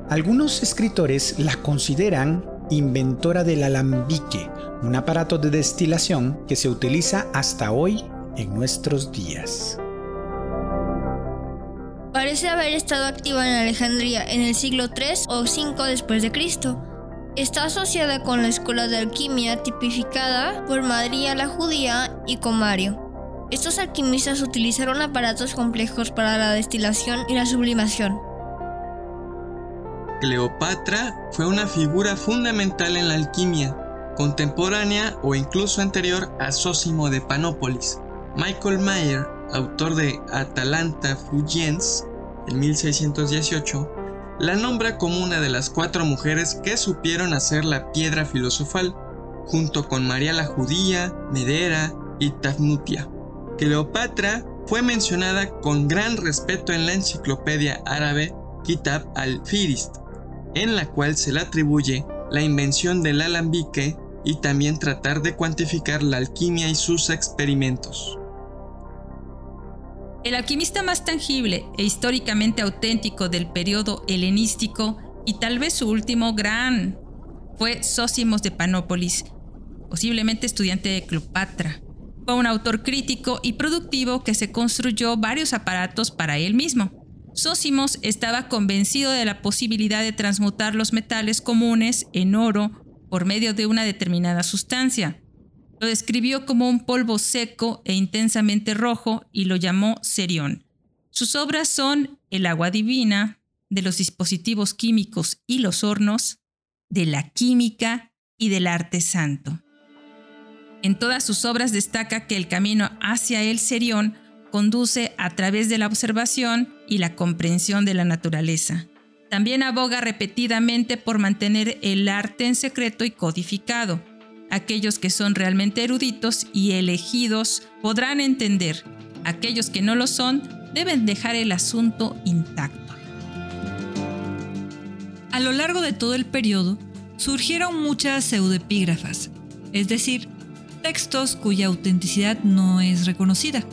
Algunos escritores la consideran inventora del alambique, un aparato de destilación que se utiliza hasta hoy en nuestros días. Parece haber estado activa en Alejandría en el siglo III o V después de Cristo. Está asociada con la escuela de alquimia tipificada por María la judía y con Mario. Estos alquimistas utilizaron aparatos complejos para la destilación y la sublimación. Cleopatra fue una figura fundamental en la alquimia, contemporánea o incluso anterior a Sósimo de Panópolis. Michael Mayer, autor de Atalanta Fugiens en 1618, la nombra como una de las cuatro mujeres que supieron hacer la piedra filosofal, junto con María la Judía, Medera y Tafnutia. Cleopatra fue mencionada con gran respeto en la enciclopedia árabe Kitab al-Firist, en la cual se le atribuye la invención del alambique y también tratar de cuantificar la alquimia y sus experimentos. El alquimista más tangible e históricamente auténtico del periodo helenístico y tal vez su último gran fue Sósimos de Panópolis, posiblemente estudiante de Cleopatra. Fue un autor crítico y productivo que se construyó varios aparatos para él mismo. Sósimos estaba convencido de la posibilidad de transmutar los metales comunes en oro por medio de una determinada sustancia. Lo describió como un polvo seco e intensamente rojo y lo llamó serión. Sus obras son El agua divina, de los dispositivos químicos y los hornos, de la química y del arte santo. En todas sus obras destaca que el camino hacia el serión conduce a través de la observación y la comprensión de la naturaleza. También aboga repetidamente por mantener el arte en secreto y codificado, Aquellos que son realmente eruditos y elegidos podrán entender. Aquellos que no lo son deben dejar el asunto intacto. A lo largo de todo el periodo, surgieron muchas pseudepígrafas, es decir, textos cuya autenticidad no es reconocida.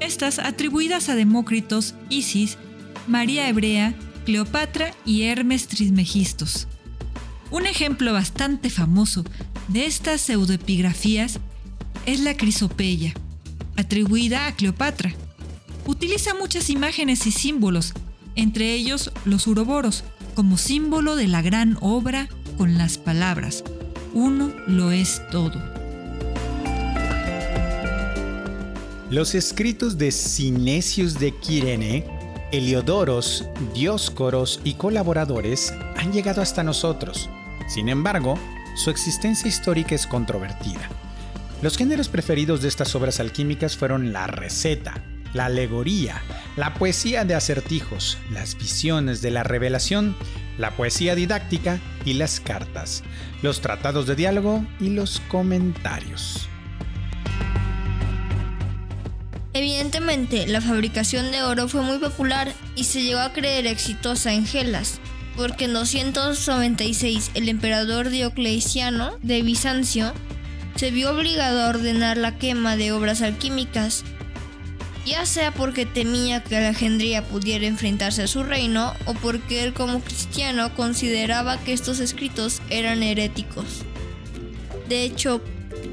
Estas atribuidas a Demócritos, Isis, María Hebrea, Cleopatra y Hermes Trismegistos. Un ejemplo bastante famoso de estas pseudoepigrafías es la crisopeya, atribuida a Cleopatra. Utiliza muchas imágenes y símbolos, entre ellos los uroboros, como símbolo de la gran obra con las palabras, uno lo es todo. Los escritos de Cinesius de Quirene, Heliodoros, Dioscoros y colaboradores han llegado hasta nosotros. Sin embargo, su existencia histórica es controvertida. Los géneros preferidos de estas obras alquímicas fueron la receta, la alegoría, la poesía de acertijos, las visiones de la revelación, la poesía didáctica y las cartas, los tratados de diálogo y los comentarios. Evidentemente, la fabricación de oro fue muy popular y se llegó a creer exitosa en Gelas, porque en 296 el emperador Diocleciano de Bizancio se vio obligado a ordenar la quema de obras alquímicas, ya sea porque temía que Alejandría pudiera enfrentarse a su reino o porque él como cristiano consideraba que estos escritos eran heréticos. De hecho,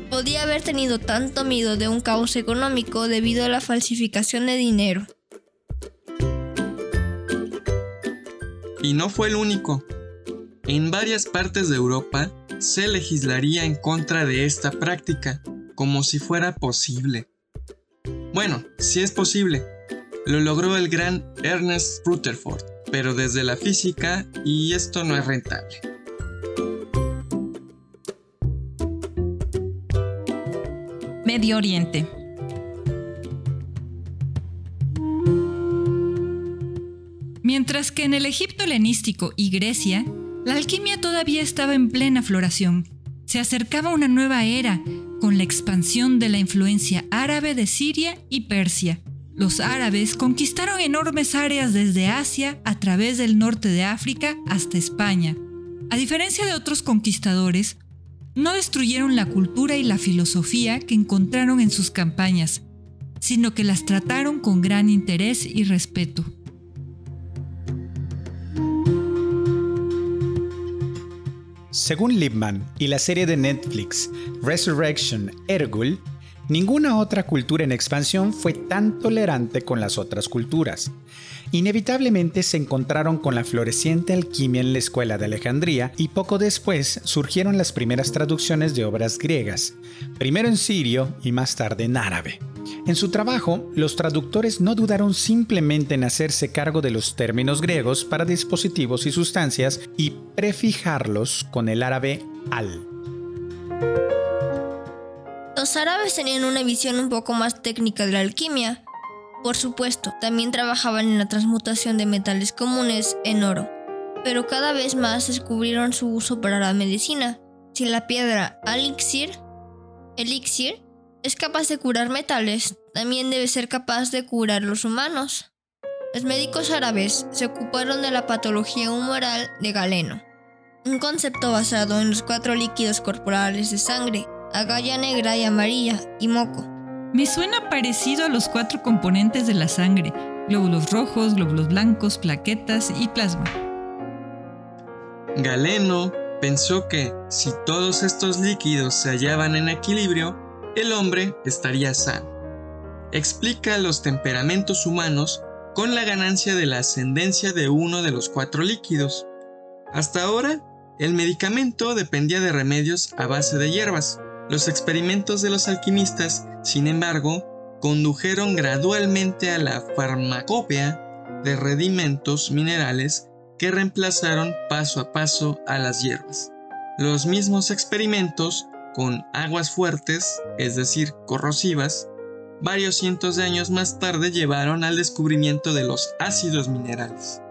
podía haber tenido tanto miedo de un caos económico debido a la falsificación de dinero. Y no fue el único. En varias partes de Europa se legislaría en contra de esta práctica, como si fuera posible. Bueno, sí es posible. Lo logró el gran Ernest Rutherford, pero desde la física y esto no es rentable. Medio Oriente. Mientras que en el Egipto helenístico y Grecia, la alquimia todavía estaba en plena floración. Se acercaba una nueva era con la expansión de la influencia árabe de Siria y Persia. Los árabes conquistaron enormes áreas desde Asia a través del norte de África hasta España. A diferencia de otros conquistadores, no destruyeron la cultura y la filosofía que encontraron en sus campañas, sino que las trataron con gran interés y respeto. Según Liebman y la serie de Netflix Resurrection Ergul, ninguna otra cultura en expansión fue tan tolerante con las otras culturas. Inevitablemente se encontraron con la floreciente alquimia en la escuela de Alejandría y poco después surgieron las primeras traducciones de obras griegas, primero en sirio y más tarde en árabe. En su trabajo, los traductores no dudaron simplemente en hacerse cargo de los términos griegos para dispositivos y sustancias y prefijarlos con el árabe al. Los árabes tenían una visión un poco más técnica de la alquimia, por supuesto, también trabajaban en la transmutación de metales comunes en oro, pero cada vez más descubrieron su uso para la medicina. Si la piedra elixir, elixir es capaz de curar metales, también debe ser capaz de curar los humanos. Los médicos árabes se ocuparon de la patología humoral de Galeno, un concepto basado en los cuatro líquidos corporales de sangre, agalla negra y amarilla y moco. Me suena parecido a los cuatro componentes de la sangre, glóbulos rojos, glóbulos blancos, plaquetas y plasma. Galeno pensó que si todos estos líquidos se hallaban en equilibrio, el hombre estaría sano. Explica los temperamentos humanos con la ganancia de la ascendencia de uno de los cuatro líquidos. Hasta ahora, el medicamento dependía de remedios a base de hierbas. Los experimentos de los alquimistas sin embargo, condujeron gradualmente a la farmacopea de redimentos minerales que reemplazaron paso a paso a las hierbas. Los mismos experimentos con aguas fuertes, es decir, corrosivas, varios cientos de años más tarde llevaron al descubrimiento de los ácidos minerales.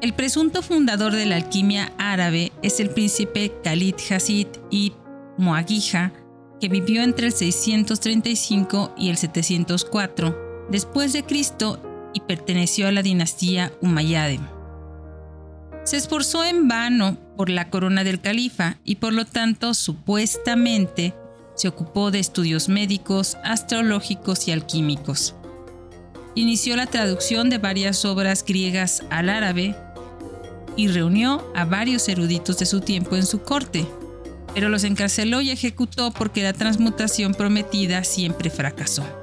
El presunto fundador de la alquimia árabe es el príncipe Khalid Hasid ibn Muagija, que vivió entre el 635 y el 704 después de Cristo y perteneció a la dinastía Umayyad. Se esforzó en vano por la corona del califa y por lo tanto supuestamente se ocupó de estudios médicos, astrológicos y alquímicos. Inició la traducción de varias obras griegas al árabe y reunió a varios eruditos de su tiempo en su corte, pero los encarceló y ejecutó porque la transmutación prometida siempre fracasó.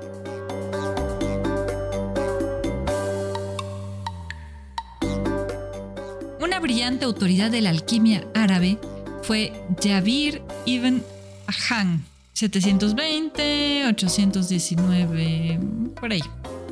Brillante autoridad de la alquimia árabe fue Jabir ibn Ahan, 720-819, por ahí.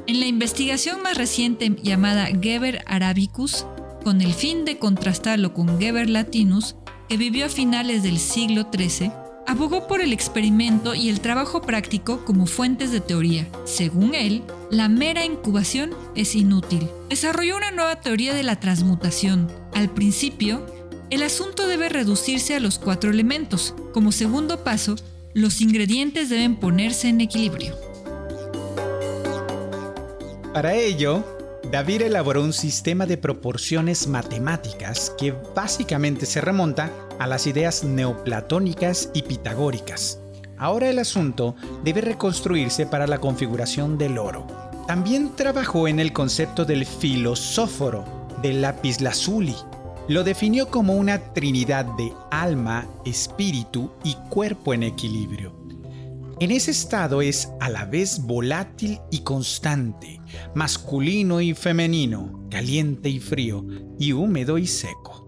En la investigación más reciente llamada Geber Arabicus, con el fin de contrastarlo con Geber Latinus, que vivió a finales del siglo XIII, abogó por el experimento y el trabajo práctico como fuentes de teoría. Según él, la mera incubación es inútil. Desarrolló una nueva teoría de la transmutación. Al principio, el asunto debe reducirse a los cuatro elementos. Como segundo paso, los ingredientes deben ponerse en equilibrio. Para ello, David elaboró un sistema de proporciones matemáticas que básicamente se remonta a las ideas neoplatónicas y pitagóricas. Ahora el asunto debe reconstruirse para la configuración del oro. También trabajó en el concepto del filosóforo, del lapislázuli. Lo definió como una trinidad de alma, espíritu y cuerpo en equilibrio. En ese estado es a la vez volátil y constante, masculino y femenino, caliente y frío, y húmedo y seco.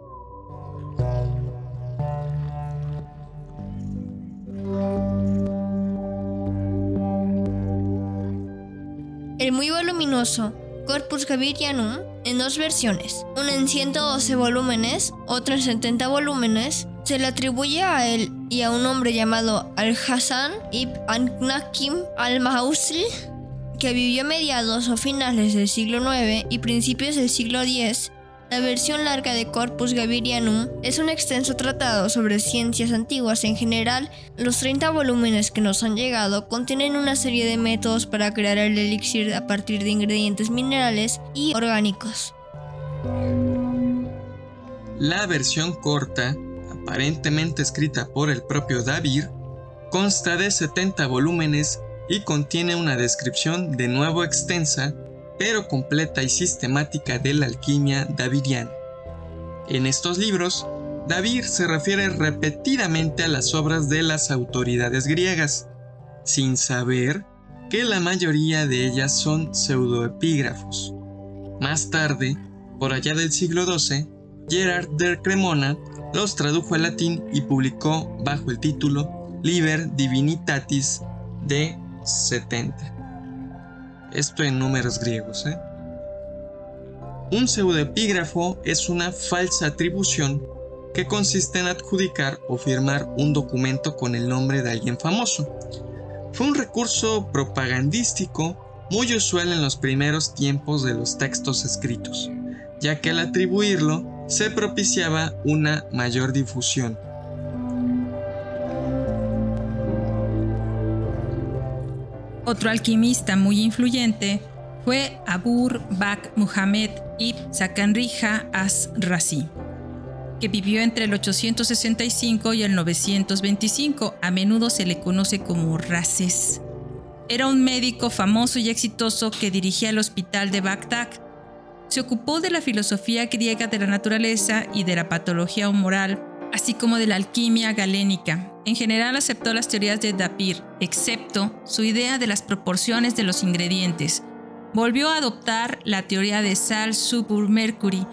El muy voluminoso Corpus Gavirianum en dos versiones, una en 112 volúmenes, otra en 70 volúmenes, se le atribuye a él y a un hombre llamado Al-Hassan ibn Nakim al-Mahusl, que vivió mediados o finales del siglo IX y principios del siglo X. La versión larga de Corpus Gavirianum es un extenso tratado sobre ciencias antiguas en general. Los 30 volúmenes que nos han llegado contienen una serie de métodos para crear el elixir a partir de ingredientes minerales y orgánicos. La versión corta aparentemente escrita por el propio David, consta de 70 volúmenes y contiene una descripción de nuevo extensa, pero completa y sistemática de la alquimia davidiana. En estos libros, David se refiere repetidamente a las obras de las autoridades griegas. sin saber que la mayoría de ellas son pseudoepígrafos. Más tarde, por allá del siglo XII, Gerard de Cremona los tradujo al latín y publicó bajo el título Liber Divinitatis de 70. Esto en números griegos. ¿eh? Un pseudoepígrafo es una falsa atribución que consiste en adjudicar o firmar un documento con el nombre de alguien famoso. Fue un recurso propagandístico muy usual en los primeros tiempos de los textos escritos, ya que al atribuirlo se propiciaba una mayor difusión. Otro alquimista muy influyente fue Abur Bak Muhammad ibn Sakanrija as-Razi, que vivió entre el 865 y el 925. A menudo se le conoce como Razes. Era un médico famoso y exitoso que dirigía el hospital de Bagdad. Se ocupó de la filosofía griega de la naturaleza y de la patología moral, así como de la alquimia galénica. En general aceptó las teorías de Dapir, excepto su idea de las proporciones de los ingredientes. Volvió a adoptar la teoría de Sal Subur Mercury.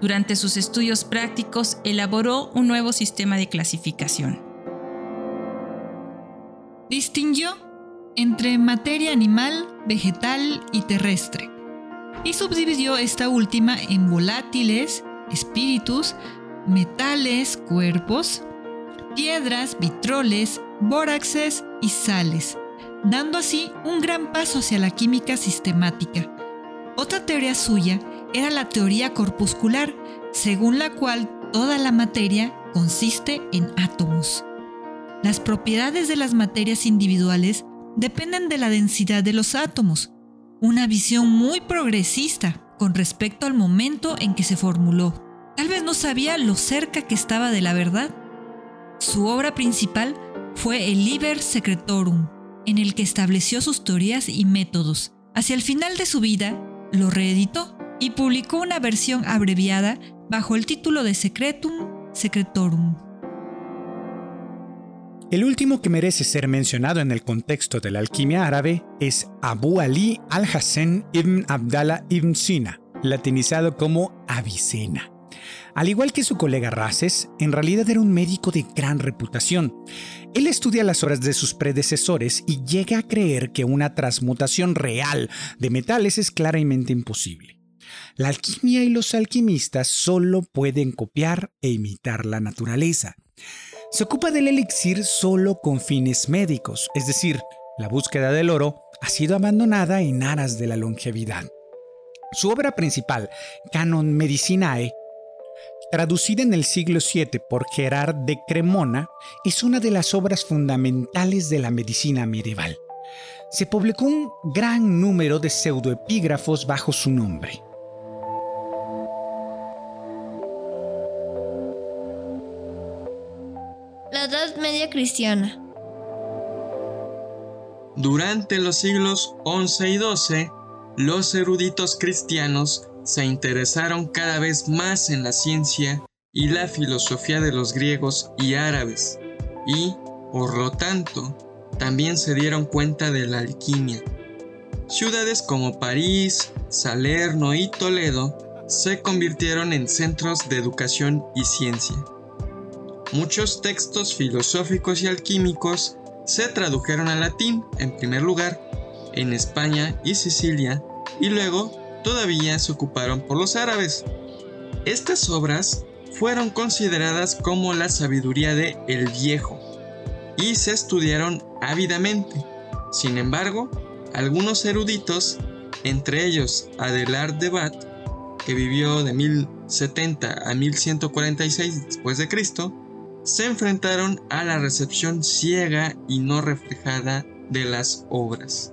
Durante sus estudios prácticos elaboró un nuevo sistema de clasificación. Distinguió entre materia animal, vegetal y terrestre, y subdividió esta última en volátiles, espíritus, metales, cuerpos, piedras, vitroles, bóraxes y sales, dando así un gran paso hacia la química sistemática. Otra teoría suya era la teoría corpuscular, según la cual toda la materia consiste en átomos. Las propiedades de las materias individuales dependen de la densidad de los átomos, una visión muy progresista con respecto al momento en que se formuló. Tal vez no sabía lo cerca que estaba de la verdad. Su obra principal fue el Liber Secretorum, en el que estableció sus teorías y métodos. Hacia el final de su vida, lo reeditó y publicó una versión abreviada bajo el título de Secretum Secretorum. El último que merece ser mencionado en el contexto de la alquimia árabe es Abu Ali al-Hassan ibn Abdallah ibn Sina, latinizado como Avicena. Al igual que su colega Races, en realidad era un médico de gran reputación. Él estudia las obras de sus predecesores y llega a creer que una transmutación real de metales es claramente imposible. La alquimia y los alquimistas solo pueden copiar e imitar la naturaleza se ocupa del elixir solo con fines médicos, es decir, la búsqueda del oro ha sido abandonada en aras de la longevidad. Su obra principal, Canon Medicinae, traducida en el siglo VII por Gerard de Cremona, es una de las obras fundamentales de la medicina medieval. Se publicó un gran número de pseudoepígrafos bajo su nombre. La Edad Media Cristiana. Durante los siglos XI y XII, los eruditos cristianos se interesaron cada vez más en la ciencia y la filosofía de los griegos y árabes, y, por lo tanto, también se dieron cuenta de la alquimia. Ciudades como París, Salerno y Toledo se convirtieron en centros de educación y ciencia. Muchos textos filosóficos y alquímicos se tradujeron al latín en primer lugar en España y Sicilia y luego todavía se ocuparon por los árabes. Estas obras fueron consideradas como la sabiduría de El Viejo y se estudiaron ávidamente. Sin embargo, algunos eruditos, entre ellos Adelard de Bat, que vivió de 1070 a 1146 después de Cristo, se enfrentaron a la recepción ciega y no reflejada de las obras.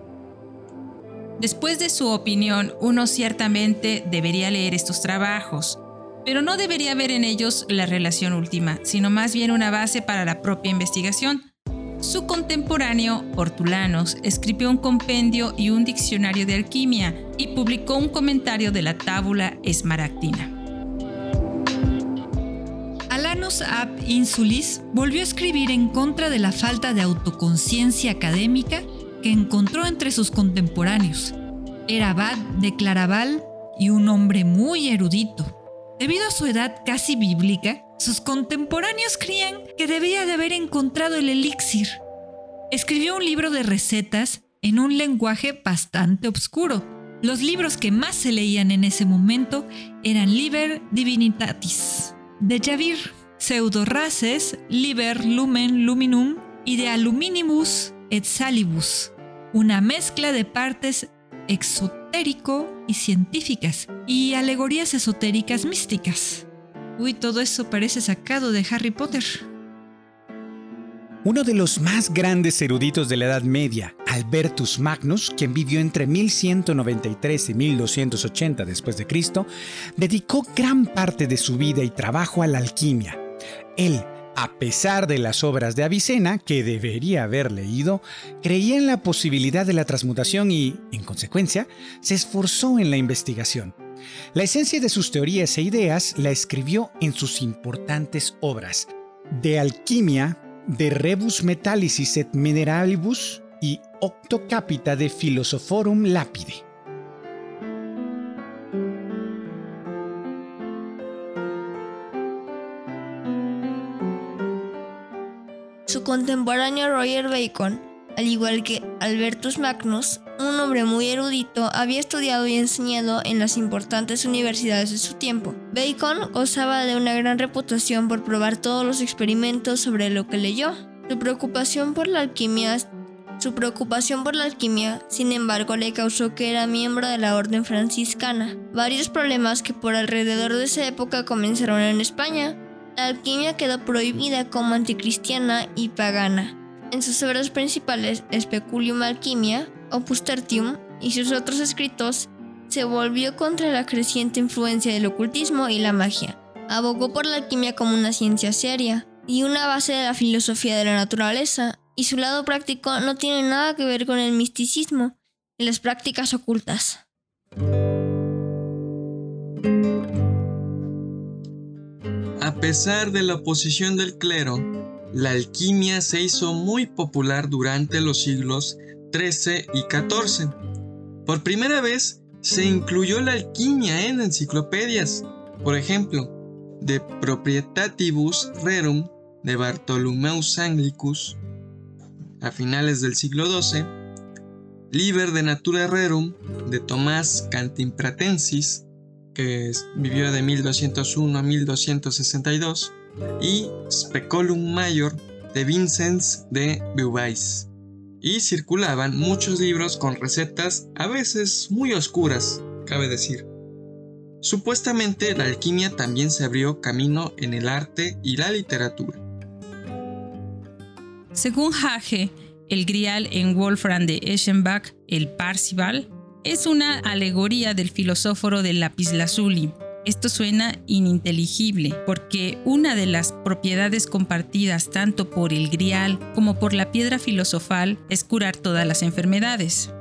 Después de su opinión, uno ciertamente debería leer estos trabajos, pero no debería ver en ellos la relación última, sino más bien una base para la propia investigación. Su contemporáneo, Hortulanos, escribió un compendio y un diccionario de alquimia y publicó un comentario de la tábula esmaragdina. Ab Insulis volvió a escribir en contra de la falta de autoconciencia académica que encontró entre sus contemporáneos. Era abad de Claraval y un hombre muy erudito. Debido a su edad casi bíblica, sus contemporáneos creían que debía de haber encontrado el elixir. Escribió un libro de recetas en un lenguaje bastante oscuro. Los libros que más se leían en ese momento eran Liber Divinitatis, de Javir, Pseudo Races, Liber Lumen Luminum y de Aluminibus et Salibus, una mezcla de partes exotérico y científicas y alegorías esotéricas místicas. Uy, todo eso parece sacado de Harry Potter. Uno de los más grandes eruditos de la Edad Media, Albertus Magnus, quien vivió entre 1193 y 1280 después de Cristo, dedicó gran parte de su vida y trabajo a la alquimia. Él, a pesar de las obras de Avicena, que debería haber leído, creía en la posibilidad de la transmutación y, en consecuencia, se esforzó en la investigación. La esencia de sus teorías e ideas la escribió en sus importantes obras, De Alquimia, De Rebus Metallicis et Mineralibus y Octo Capita de Philosophorum Lapide. Contemporáneo Roger Bacon, al igual que Albertus Magnus, un hombre muy erudito, había estudiado y enseñado en las importantes universidades de su tiempo. Bacon gozaba de una gran reputación por probar todos los experimentos sobre lo que leyó. Su preocupación por la alquimia su preocupación por la alquimia, sin embargo, le causó que era miembro de la orden franciscana, varios problemas que por alrededor de esa época comenzaron en España. La alquimia quedó prohibida como anticristiana y pagana. En sus obras principales, Speculium Alquimia, Opus Tertium y sus otros escritos, se volvió contra la creciente influencia del ocultismo y la magia. Abogó por la alquimia como una ciencia seria y una base de la filosofía de la naturaleza, y su lado práctico no tiene nada que ver con el misticismo y las prácticas ocultas. A pesar de la oposición del clero, la alquimia se hizo muy popular durante los siglos XIII y XIV. Por primera vez se incluyó la alquimia en enciclopedias. Por ejemplo, De Proprietatibus Rerum de Bartholomeus Anglicus a finales del siglo XII, Liber de Natura Rerum de Tomás Cantimpratensis, que vivió de 1201 a 1262, y Speculum Major de Vincenz de Beauvais. Y circulaban muchos libros con recetas a veces muy oscuras, cabe decir. Supuestamente la alquimia también se abrió camino en el arte y la literatura. Según Hage, el grial en Wolfram de Eschenbach, el Parzival, es una alegoría del filósofo del lapislázuli. Esto suena ininteligible porque una de las propiedades compartidas tanto por el grial como por la piedra filosofal es curar todas las enfermedades.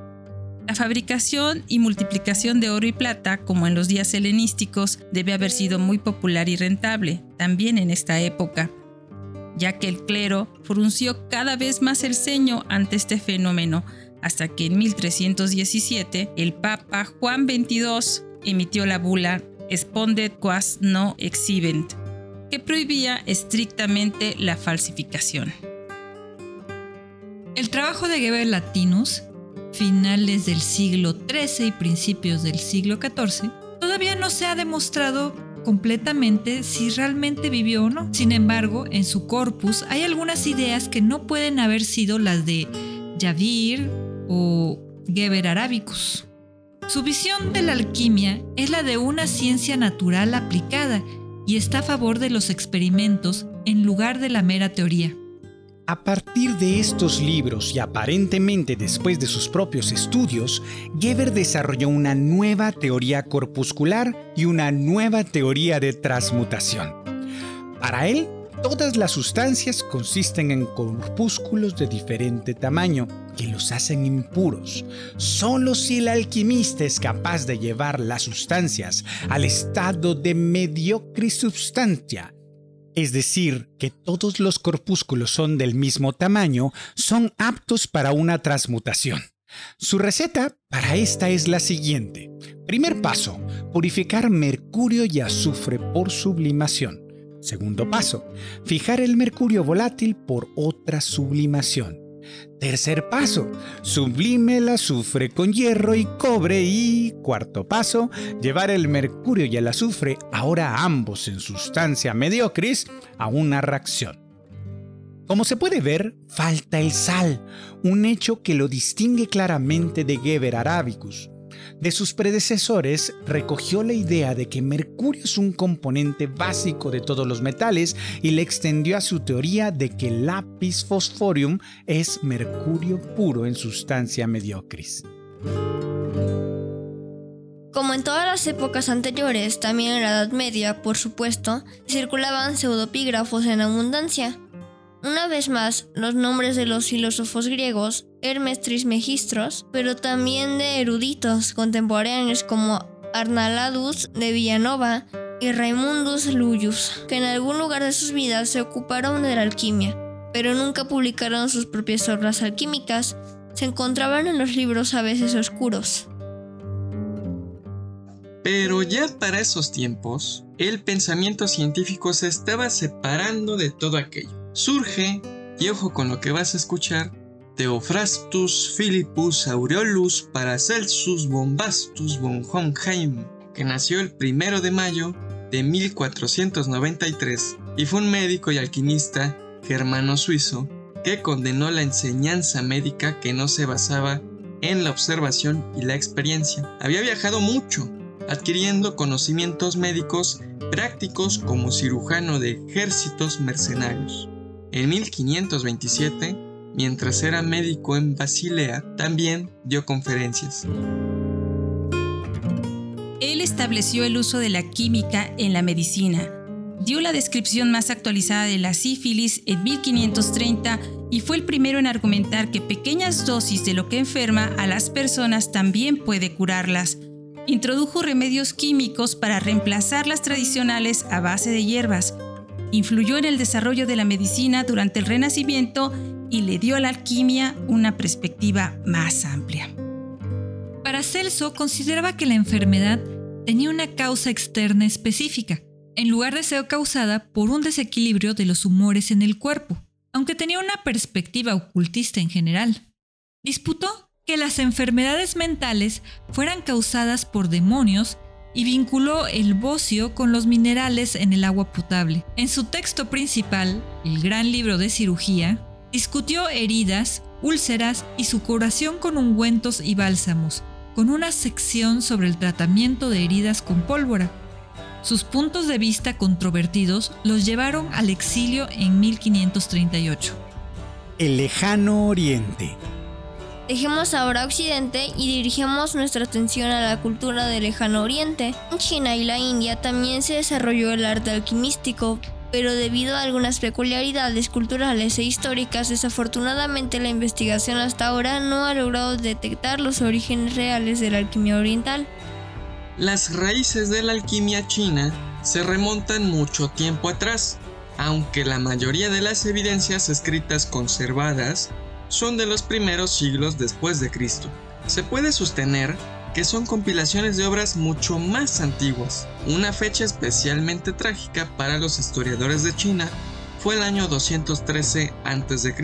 La fabricación y multiplicación de oro y plata, como en los días helenísticos, debe haber sido muy popular y rentable, también en esta época, ya que el clero frunció cada vez más el ceño ante este fenómeno, hasta que en 1317 el Papa Juan XXII emitió la bula Spondet quas no exhibent, que prohibía estrictamente la falsificación. El trabajo de Geber Latinus, finales del siglo XIII y principios del siglo XIV, todavía no se ha demostrado completamente si realmente vivió o no. Sin embargo, en su corpus hay algunas ideas que no pueden haber sido las de Yavir o Geber Arabicus. Su visión de la alquimia es la de una ciencia natural aplicada y está a favor de los experimentos en lugar de la mera teoría. A partir de estos libros y aparentemente después de sus propios estudios, Geber desarrolló una nueva teoría corpuscular y una nueva teoría de transmutación. Para él, todas las sustancias consisten en corpúsculos de diferente tamaño que los hacen impuros. Solo si el alquimista es capaz de llevar las sustancias al estado de mediocre sustancia es decir, que todos los corpúsculos son del mismo tamaño, son aptos para una transmutación. Su receta para esta es la siguiente. Primer paso, purificar mercurio y azufre por sublimación. Segundo paso, fijar el mercurio volátil por otra sublimación. Tercer paso, sublime el azufre con hierro y cobre y cuarto paso, llevar el mercurio y el azufre, ahora ambos en sustancia mediocris, a una reacción. Como se puede ver, falta el sal, un hecho que lo distingue claramente de Geber arabicus, de sus predecesores recogió la idea de que mercurio es un componente básico de todos los metales y le extendió a su teoría de que el lápiz fosforium es mercurio puro en sustancia mediocris. Como en todas las épocas anteriores, también en la Edad Media, por supuesto, circulaban pseudopígrafos en abundancia. Una vez más, los nombres de los filósofos griegos Hermes Trismegistros, pero también de eruditos contemporáneos como Arnaladus de Villanova y Raimundus Luyus, que en algún lugar de sus vidas se ocuparon de la alquimia, pero nunca publicaron sus propias obras alquímicas, se encontraban en los libros a veces oscuros. Pero ya para esos tiempos, el pensamiento científico se estaba separando de todo aquello. Surge, y ojo con lo que vas a escuchar, Theophrastus Philippus Aureolus Paracelsus Bombastus von que nació el 1 de mayo de 1493 y fue un médico y alquimista germano-suizo que condenó la enseñanza médica que no se basaba en la observación y la experiencia. Había viajado mucho, adquiriendo conocimientos médicos prácticos como cirujano de ejércitos mercenarios. En 1527 Mientras era médico en Basilea, también dio conferencias. Él estableció el uso de la química en la medicina, dio la descripción más actualizada de la sífilis en 1530 y fue el primero en argumentar que pequeñas dosis de lo que enferma a las personas también puede curarlas. Introdujo remedios químicos para reemplazar las tradicionales a base de hierbas. Influyó en el desarrollo de la medicina durante el Renacimiento y le dio a la alquimia una perspectiva más amplia. Paracelso consideraba que la enfermedad tenía una causa externa específica, en lugar de ser causada por un desequilibrio de los humores en el cuerpo, aunque tenía una perspectiva ocultista en general. Disputó que las enfermedades mentales fueran causadas por demonios y vinculó el bocio con los minerales en el agua potable. En su texto principal, el gran libro de cirugía, Discutió heridas, úlceras y su curación con ungüentos y bálsamos, con una sección sobre el tratamiento de heridas con pólvora. Sus puntos de vista controvertidos los llevaron al exilio en 1538. El lejano oriente. Dejemos ahora Occidente y dirigimos nuestra atención a la cultura del lejano oriente. En China y la India también se desarrolló el arte alquimístico, pero debido a algunas peculiaridades culturales e históricas, desafortunadamente la investigación hasta ahora no ha logrado detectar los orígenes reales de la alquimia oriental. Las raíces de la alquimia china se remontan mucho tiempo atrás, aunque la mayoría de las evidencias escritas conservadas son de los primeros siglos después de Cristo. Se puede sostener que son compilaciones de obras mucho más antiguas. Una fecha especialmente trágica para los historiadores de China fue el año 213 a.C.,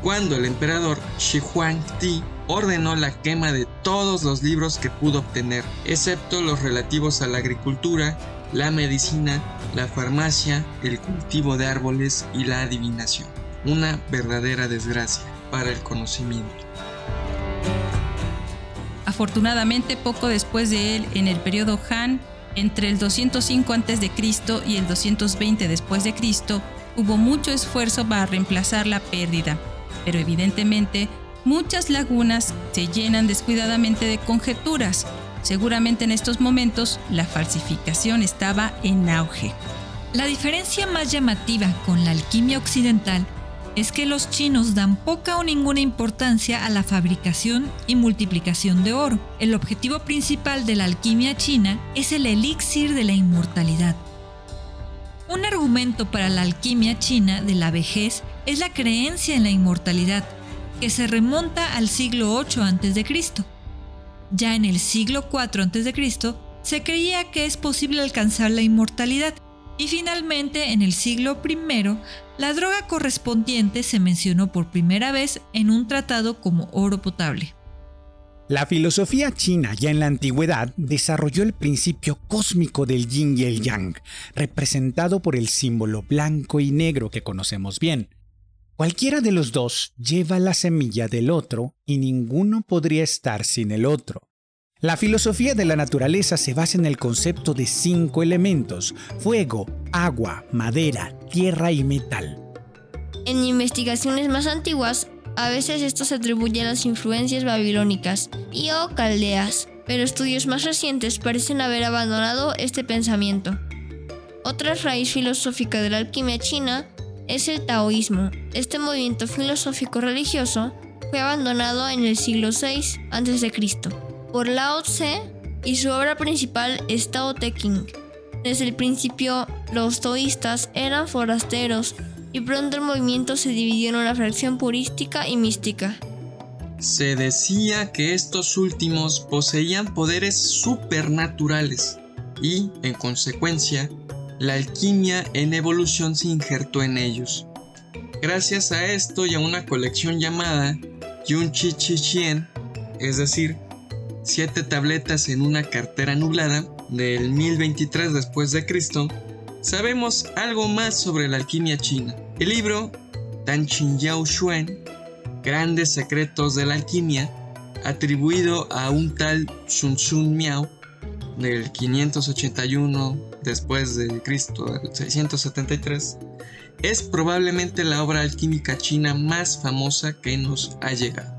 cuando el emperador Shi Huangdi ordenó la quema de todos los libros que pudo obtener, excepto los relativos a la agricultura, la medicina, la farmacia, el cultivo de árboles y la adivinación. Una verdadera desgracia para el conocimiento. Afortunadamente, poco después de él, en el periodo Han, entre el 205 a.C. y el 220 después de Cristo, hubo mucho esfuerzo para reemplazar la pérdida, pero evidentemente muchas lagunas se llenan descuidadamente de conjeturas. Seguramente en estos momentos la falsificación estaba en auge. La diferencia más llamativa con la alquimia occidental es que los chinos dan poca o ninguna importancia a la fabricación y multiplicación de oro. El objetivo principal de la alquimia china es el elixir de la inmortalidad. Un argumento para la alquimia china de la vejez es la creencia en la inmortalidad, que se remonta al siglo VIII a.C. Ya en el siglo IV a.C. se creía que es posible alcanzar la inmortalidad y finalmente en el siglo I la droga correspondiente se mencionó por primera vez en un tratado como oro potable. La filosofía china ya en la antigüedad desarrolló el principio cósmico del yin y el yang, representado por el símbolo blanco y negro que conocemos bien. Cualquiera de los dos lleva la semilla del otro y ninguno podría estar sin el otro. La filosofía de la naturaleza se basa en el concepto de cinco elementos, fuego, agua, madera, tierra y metal. En investigaciones más antiguas, a veces esto se atribuye a las influencias babilónicas y o caldeas, pero estudios más recientes parecen haber abandonado este pensamiento. Otra raíz filosófica de la alquimia china es el taoísmo. Este movimiento filosófico religioso fue abandonado en el siglo VI a.C. por Lao Tse y su obra principal es Tao Te Ching. Desde el principio, los taoístas eran forasteros y pronto el movimiento se dividió en una fracción purística y mística. Se decía que estos últimos poseían poderes supernaturales y, en consecuencia, la alquimia en evolución se injertó en ellos. Gracias a esto y a una colección llamada Yun Chi Chi Chien, es decir, siete tabletas en una cartera nublada del 1023 después de Cristo, sabemos algo más sobre la alquimia china. El libro Dan Qin Yao Xuan, Grandes Secretos de la Alquimia, atribuido a un tal Sun Sun Miao del 581 después de Cristo, del 673, es probablemente la obra alquímica china más famosa que nos ha llegado.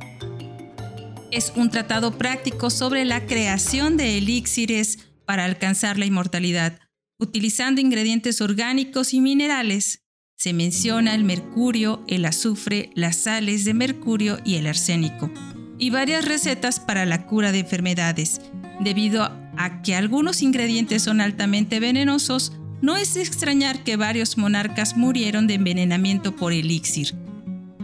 Es un tratado práctico sobre la creación de elixires para alcanzar la inmortalidad, utilizando ingredientes orgánicos y minerales se menciona el mercurio, el azufre, las sales de mercurio y el arsénico, y varias recetas para la cura de enfermedades. Debido a que algunos ingredientes son altamente venenosos, no es extrañar que varios monarcas murieron de envenenamiento por elixir.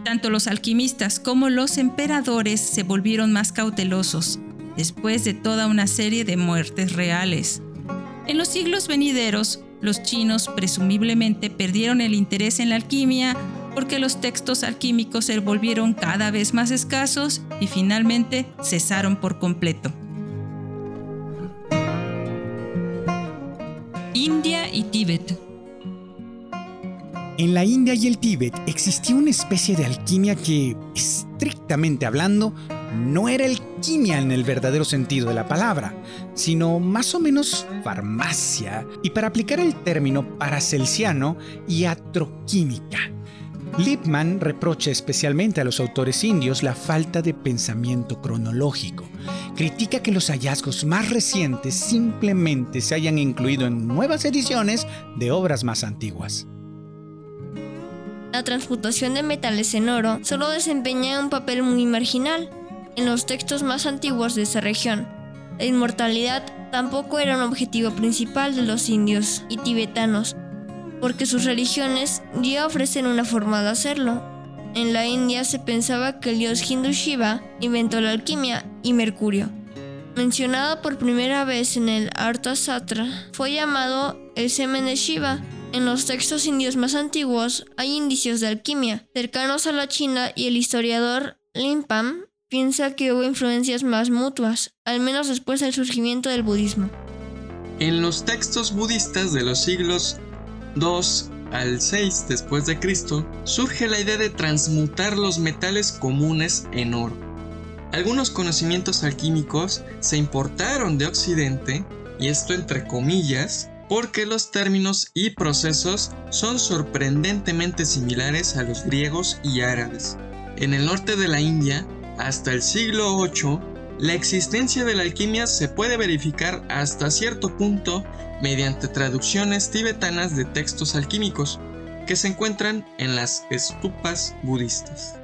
Tanto los alquimistas como los emperadores se volvieron más cautelosos, después de toda una serie de muertes reales. En los siglos venideros, los chinos presumiblemente perdieron el interés en la alquimia porque los textos alquímicos se volvieron cada vez más escasos y finalmente cesaron por completo. India y Tíbet En la India y el Tíbet existía una especie de alquimia que, estrictamente hablando, no era alquimia en el verdadero sentido de la palabra, sino más o menos farmacia, y para aplicar el término paracelsiano, iatroquímica. Lippmann reprocha especialmente a los autores indios la falta de pensamiento cronológico. Critica que los hallazgos más recientes simplemente se hayan incluido en nuevas ediciones de obras más antiguas. La transmutación de metales en oro solo desempeña un papel muy marginal, en los textos más antiguos de esa región. La inmortalidad tampoco era un objetivo principal de los indios y tibetanos, porque sus religiones ya ofrecen una forma de hacerlo. En la India se pensaba que el dios hindu Shiva inventó la alquimia y Mercurio. Mencionado por primera vez en el Arta Satra, fue llamado el semen de Shiva. En los textos indios más antiguos hay indicios de alquimia, cercanos a la China y el historiador Limpam piensa que hubo influencias más mutuas, al menos después del surgimiento del budismo. En los textos budistas de los siglos II al 6 después de Cristo, surge la idea de transmutar los metales comunes en oro. Algunos conocimientos alquímicos se importaron de Occidente, y esto entre comillas, porque los términos y procesos son sorprendentemente similares a los griegos y árabes. En el norte de la India, hasta el siglo VIII, la existencia de la alquimia se puede verificar hasta cierto punto mediante traducciones tibetanas de textos alquímicos que se encuentran en las estupas budistas.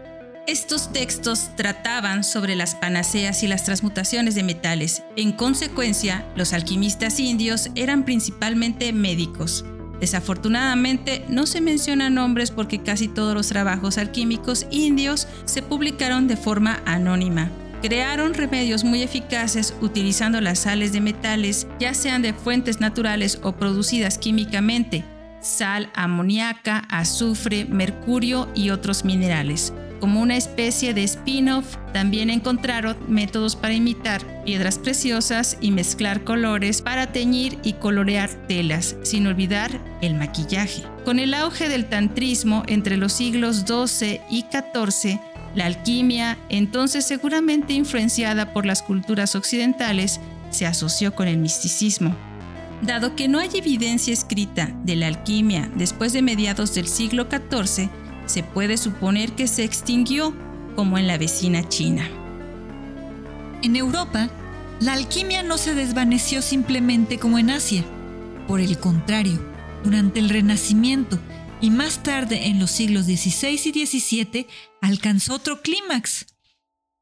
Estos textos trataban sobre las panaceas y las transmutaciones de metales. En consecuencia, los alquimistas indios eran principalmente médicos. Desafortunadamente no se mencionan nombres porque casi todos los trabajos alquímicos indios se publicaron de forma anónima. Crearon remedios muy eficaces utilizando las sales de metales, ya sean de fuentes naturales o producidas químicamente, sal, amoníaca, azufre, mercurio y otros minerales. Como una especie de spin-off, también encontraron métodos para imitar piedras preciosas y mezclar colores para teñir y colorear telas, sin olvidar el maquillaje. Con el auge del tantrismo entre los siglos XII y XIV, la alquimia, entonces seguramente influenciada por las culturas occidentales, se asoció con el misticismo. Dado que no hay evidencia escrita de la alquimia después de mediados del siglo XIV, se puede suponer que se extinguió, como en la vecina China. En Europa, la alquimia no se desvaneció simplemente como en Asia. Por el contrario, durante el Renacimiento y más tarde en los siglos XVI y XVII alcanzó otro clímax.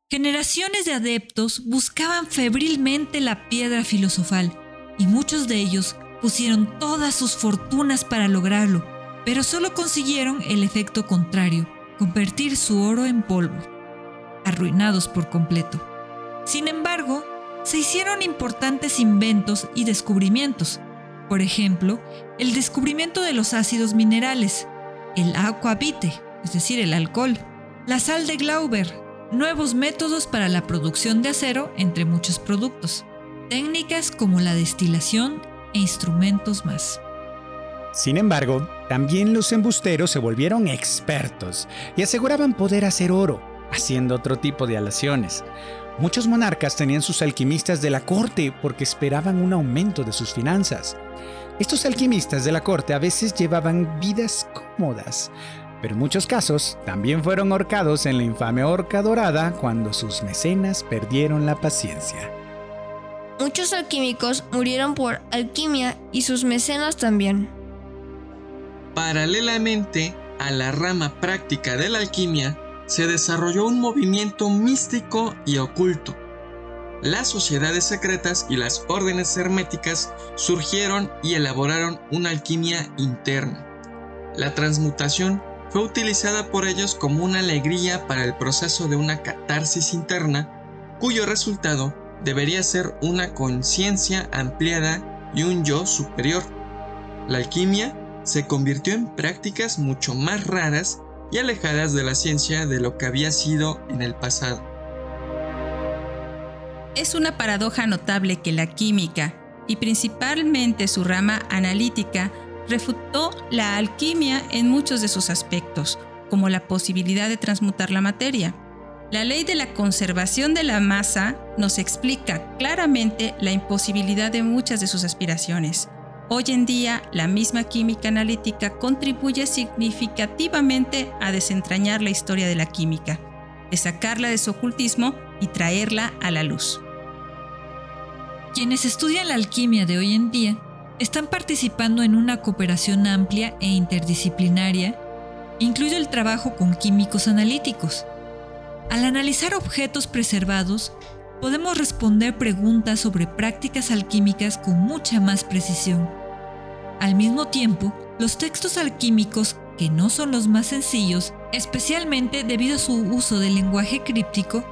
Generaciones de adeptos buscaban febrilmente la piedra filosofal y muchos de ellos pusieron todas sus fortunas para lograrlo, pero solo consiguieron el efecto contrario, convertir su oro en polvo, arruinados por completo. Sin embargo, se hicieron importantes inventos y descubrimientos. Por ejemplo, el descubrimiento de los ácidos minerales, el aquavite, es decir, el alcohol, la sal de Glauber, nuevos métodos para la producción de acero, entre muchos productos técnicas como la destilación e instrumentos más. Sin embargo, también los embusteros se volvieron expertos y aseguraban poder hacer oro, haciendo otro tipo de alaciones. Muchos monarcas tenían sus alquimistas de la corte porque esperaban un aumento de sus finanzas. Estos alquimistas de la corte a veces llevaban vidas cómodas, pero en muchos casos también fueron ahorcados en la infame horca dorada cuando sus mecenas perdieron la paciencia. Muchos alquímicos murieron por alquimia y sus mecenas también. Paralelamente a la rama práctica de la alquimia, se desarrolló un movimiento místico y oculto. Las sociedades secretas y las órdenes herméticas surgieron y elaboraron una alquimia interna. La transmutación fue utilizada por ellos como una alegría para el proceso de una catarsis interna, cuyo resultado debería ser una conciencia ampliada y un yo superior. La alquimia se convirtió en prácticas mucho más raras y alejadas de la ciencia de lo que había sido en el pasado. Es una paradoja notable que la química, y principalmente su rama analítica, refutó la alquimia en muchos de sus aspectos, como la posibilidad de transmutar la materia, la ley de la conservación de la masa nos explica claramente la imposibilidad de muchas de sus aspiraciones. Hoy en día, la misma química analítica contribuye significativamente a desentrañar la historia de la química, de sacarla de su ocultismo y traerla a la luz. Quienes estudian la alquimia de hoy en día están participando en una cooperación amplia e interdisciplinaria, incluye el trabajo con químicos analíticos, al analizar objetos preservados, podemos responder preguntas sobre prácticas alquímicas con mucha más precisión. Al mismo tiempo, los textos alquímicos, que no son los más sencillos, especialmente debido a su uso del lenguaje críptico,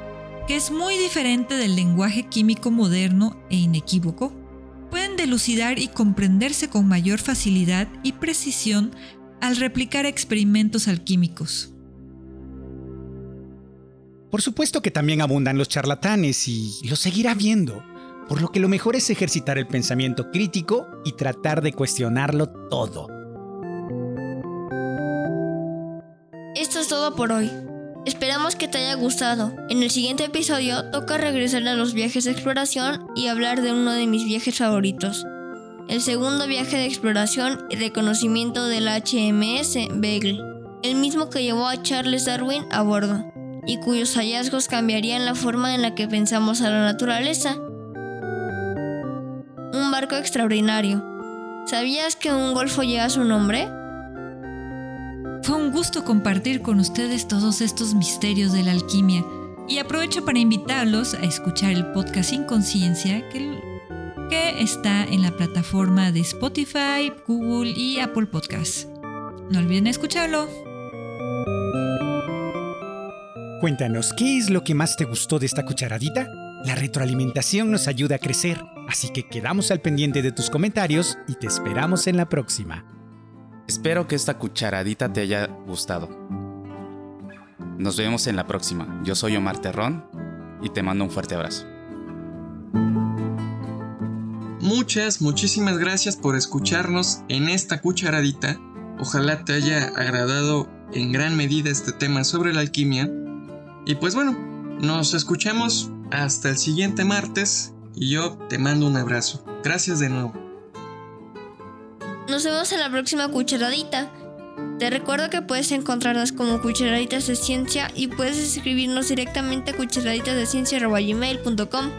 que es muy diferente del lenguaje químico moderno e inequívoco, pueden delucidar y comprenderse con mayor facilidad y precisión al replicar experimentos alquímicos. Por supuesto que también abundan los charlatanes y lo seguirá viendo, por lo que lo mejor es ejercitar el pensamiento crítico y tratar de cuestionarlo todo. Esto es todo por hoy. Esperamos que te haya gustado. En el siguiente episodio toca regresar a los viajes de exploración y hablar de uno de mis viajes favoritos. El segundo viaje de exploración y reconocimiento del HMS Beagle, el mismo que llevó a Charles Darwin a bordo y cuyos hallazgos cambiarían la forma en la que pensamos a la naturaleza. Un barco extraordinario. ¿Sabías que un golfo lleva su nombre? Fue un gusto compartir con ustedes todos estos misterios de la alquimia y aprovecho para invitarlos a escuchar el podcast Inconsciencia que que está en la plataforma de Spotify, Google y Apple Podcasts. No olviden escucharlo. Cuéntanos, ¿qué es lo que más te gustó de esta cucharadita? La retroalimentación nos ayuda a crecer, así que quedamos al pendiente de tus comentarios y te esperamos en la próxima. Espero que esta cucharadita te haya gustado. Nos vemos en la próxima. Yo soy Omar Terrón y te mando un fuerte abrazo. Muchas, muchísimas gracias por escucharnos en esta cucharadita. Ojalá te haya agradado en gran medida este tema sobre la alquimia. Y pues bueno, nos escuchamos hasta el siguiente martes y yo te mando un abrazo. Gracias de nuevo. Nos vemos en la próxima cucharadita. Te recuerdo que puedes encontrarnos como Cucharaditas de Ciencia y puedes escribirnos directamente a cucharaditasdeciencia.gmail.com.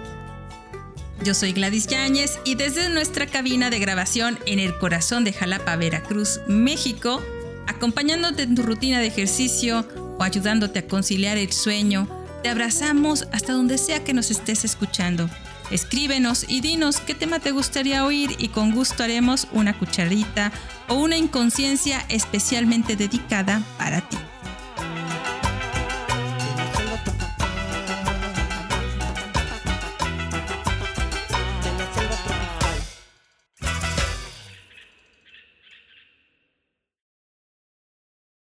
Yo soy Gladys Yáñez y desde nuestra cabina de grabación en el corazón de Jalapa, Veracruz, México, acompañándote en tu rutina de ejercicio o ayudándote a conciliar el sueño, te abrazamos hasta donde sea que nos estés escuchando. Escríbenos y dinos qué tema te gustaría oír y con gusto haremos una cucharita o una inconsciencia especialmente dedicada para ti.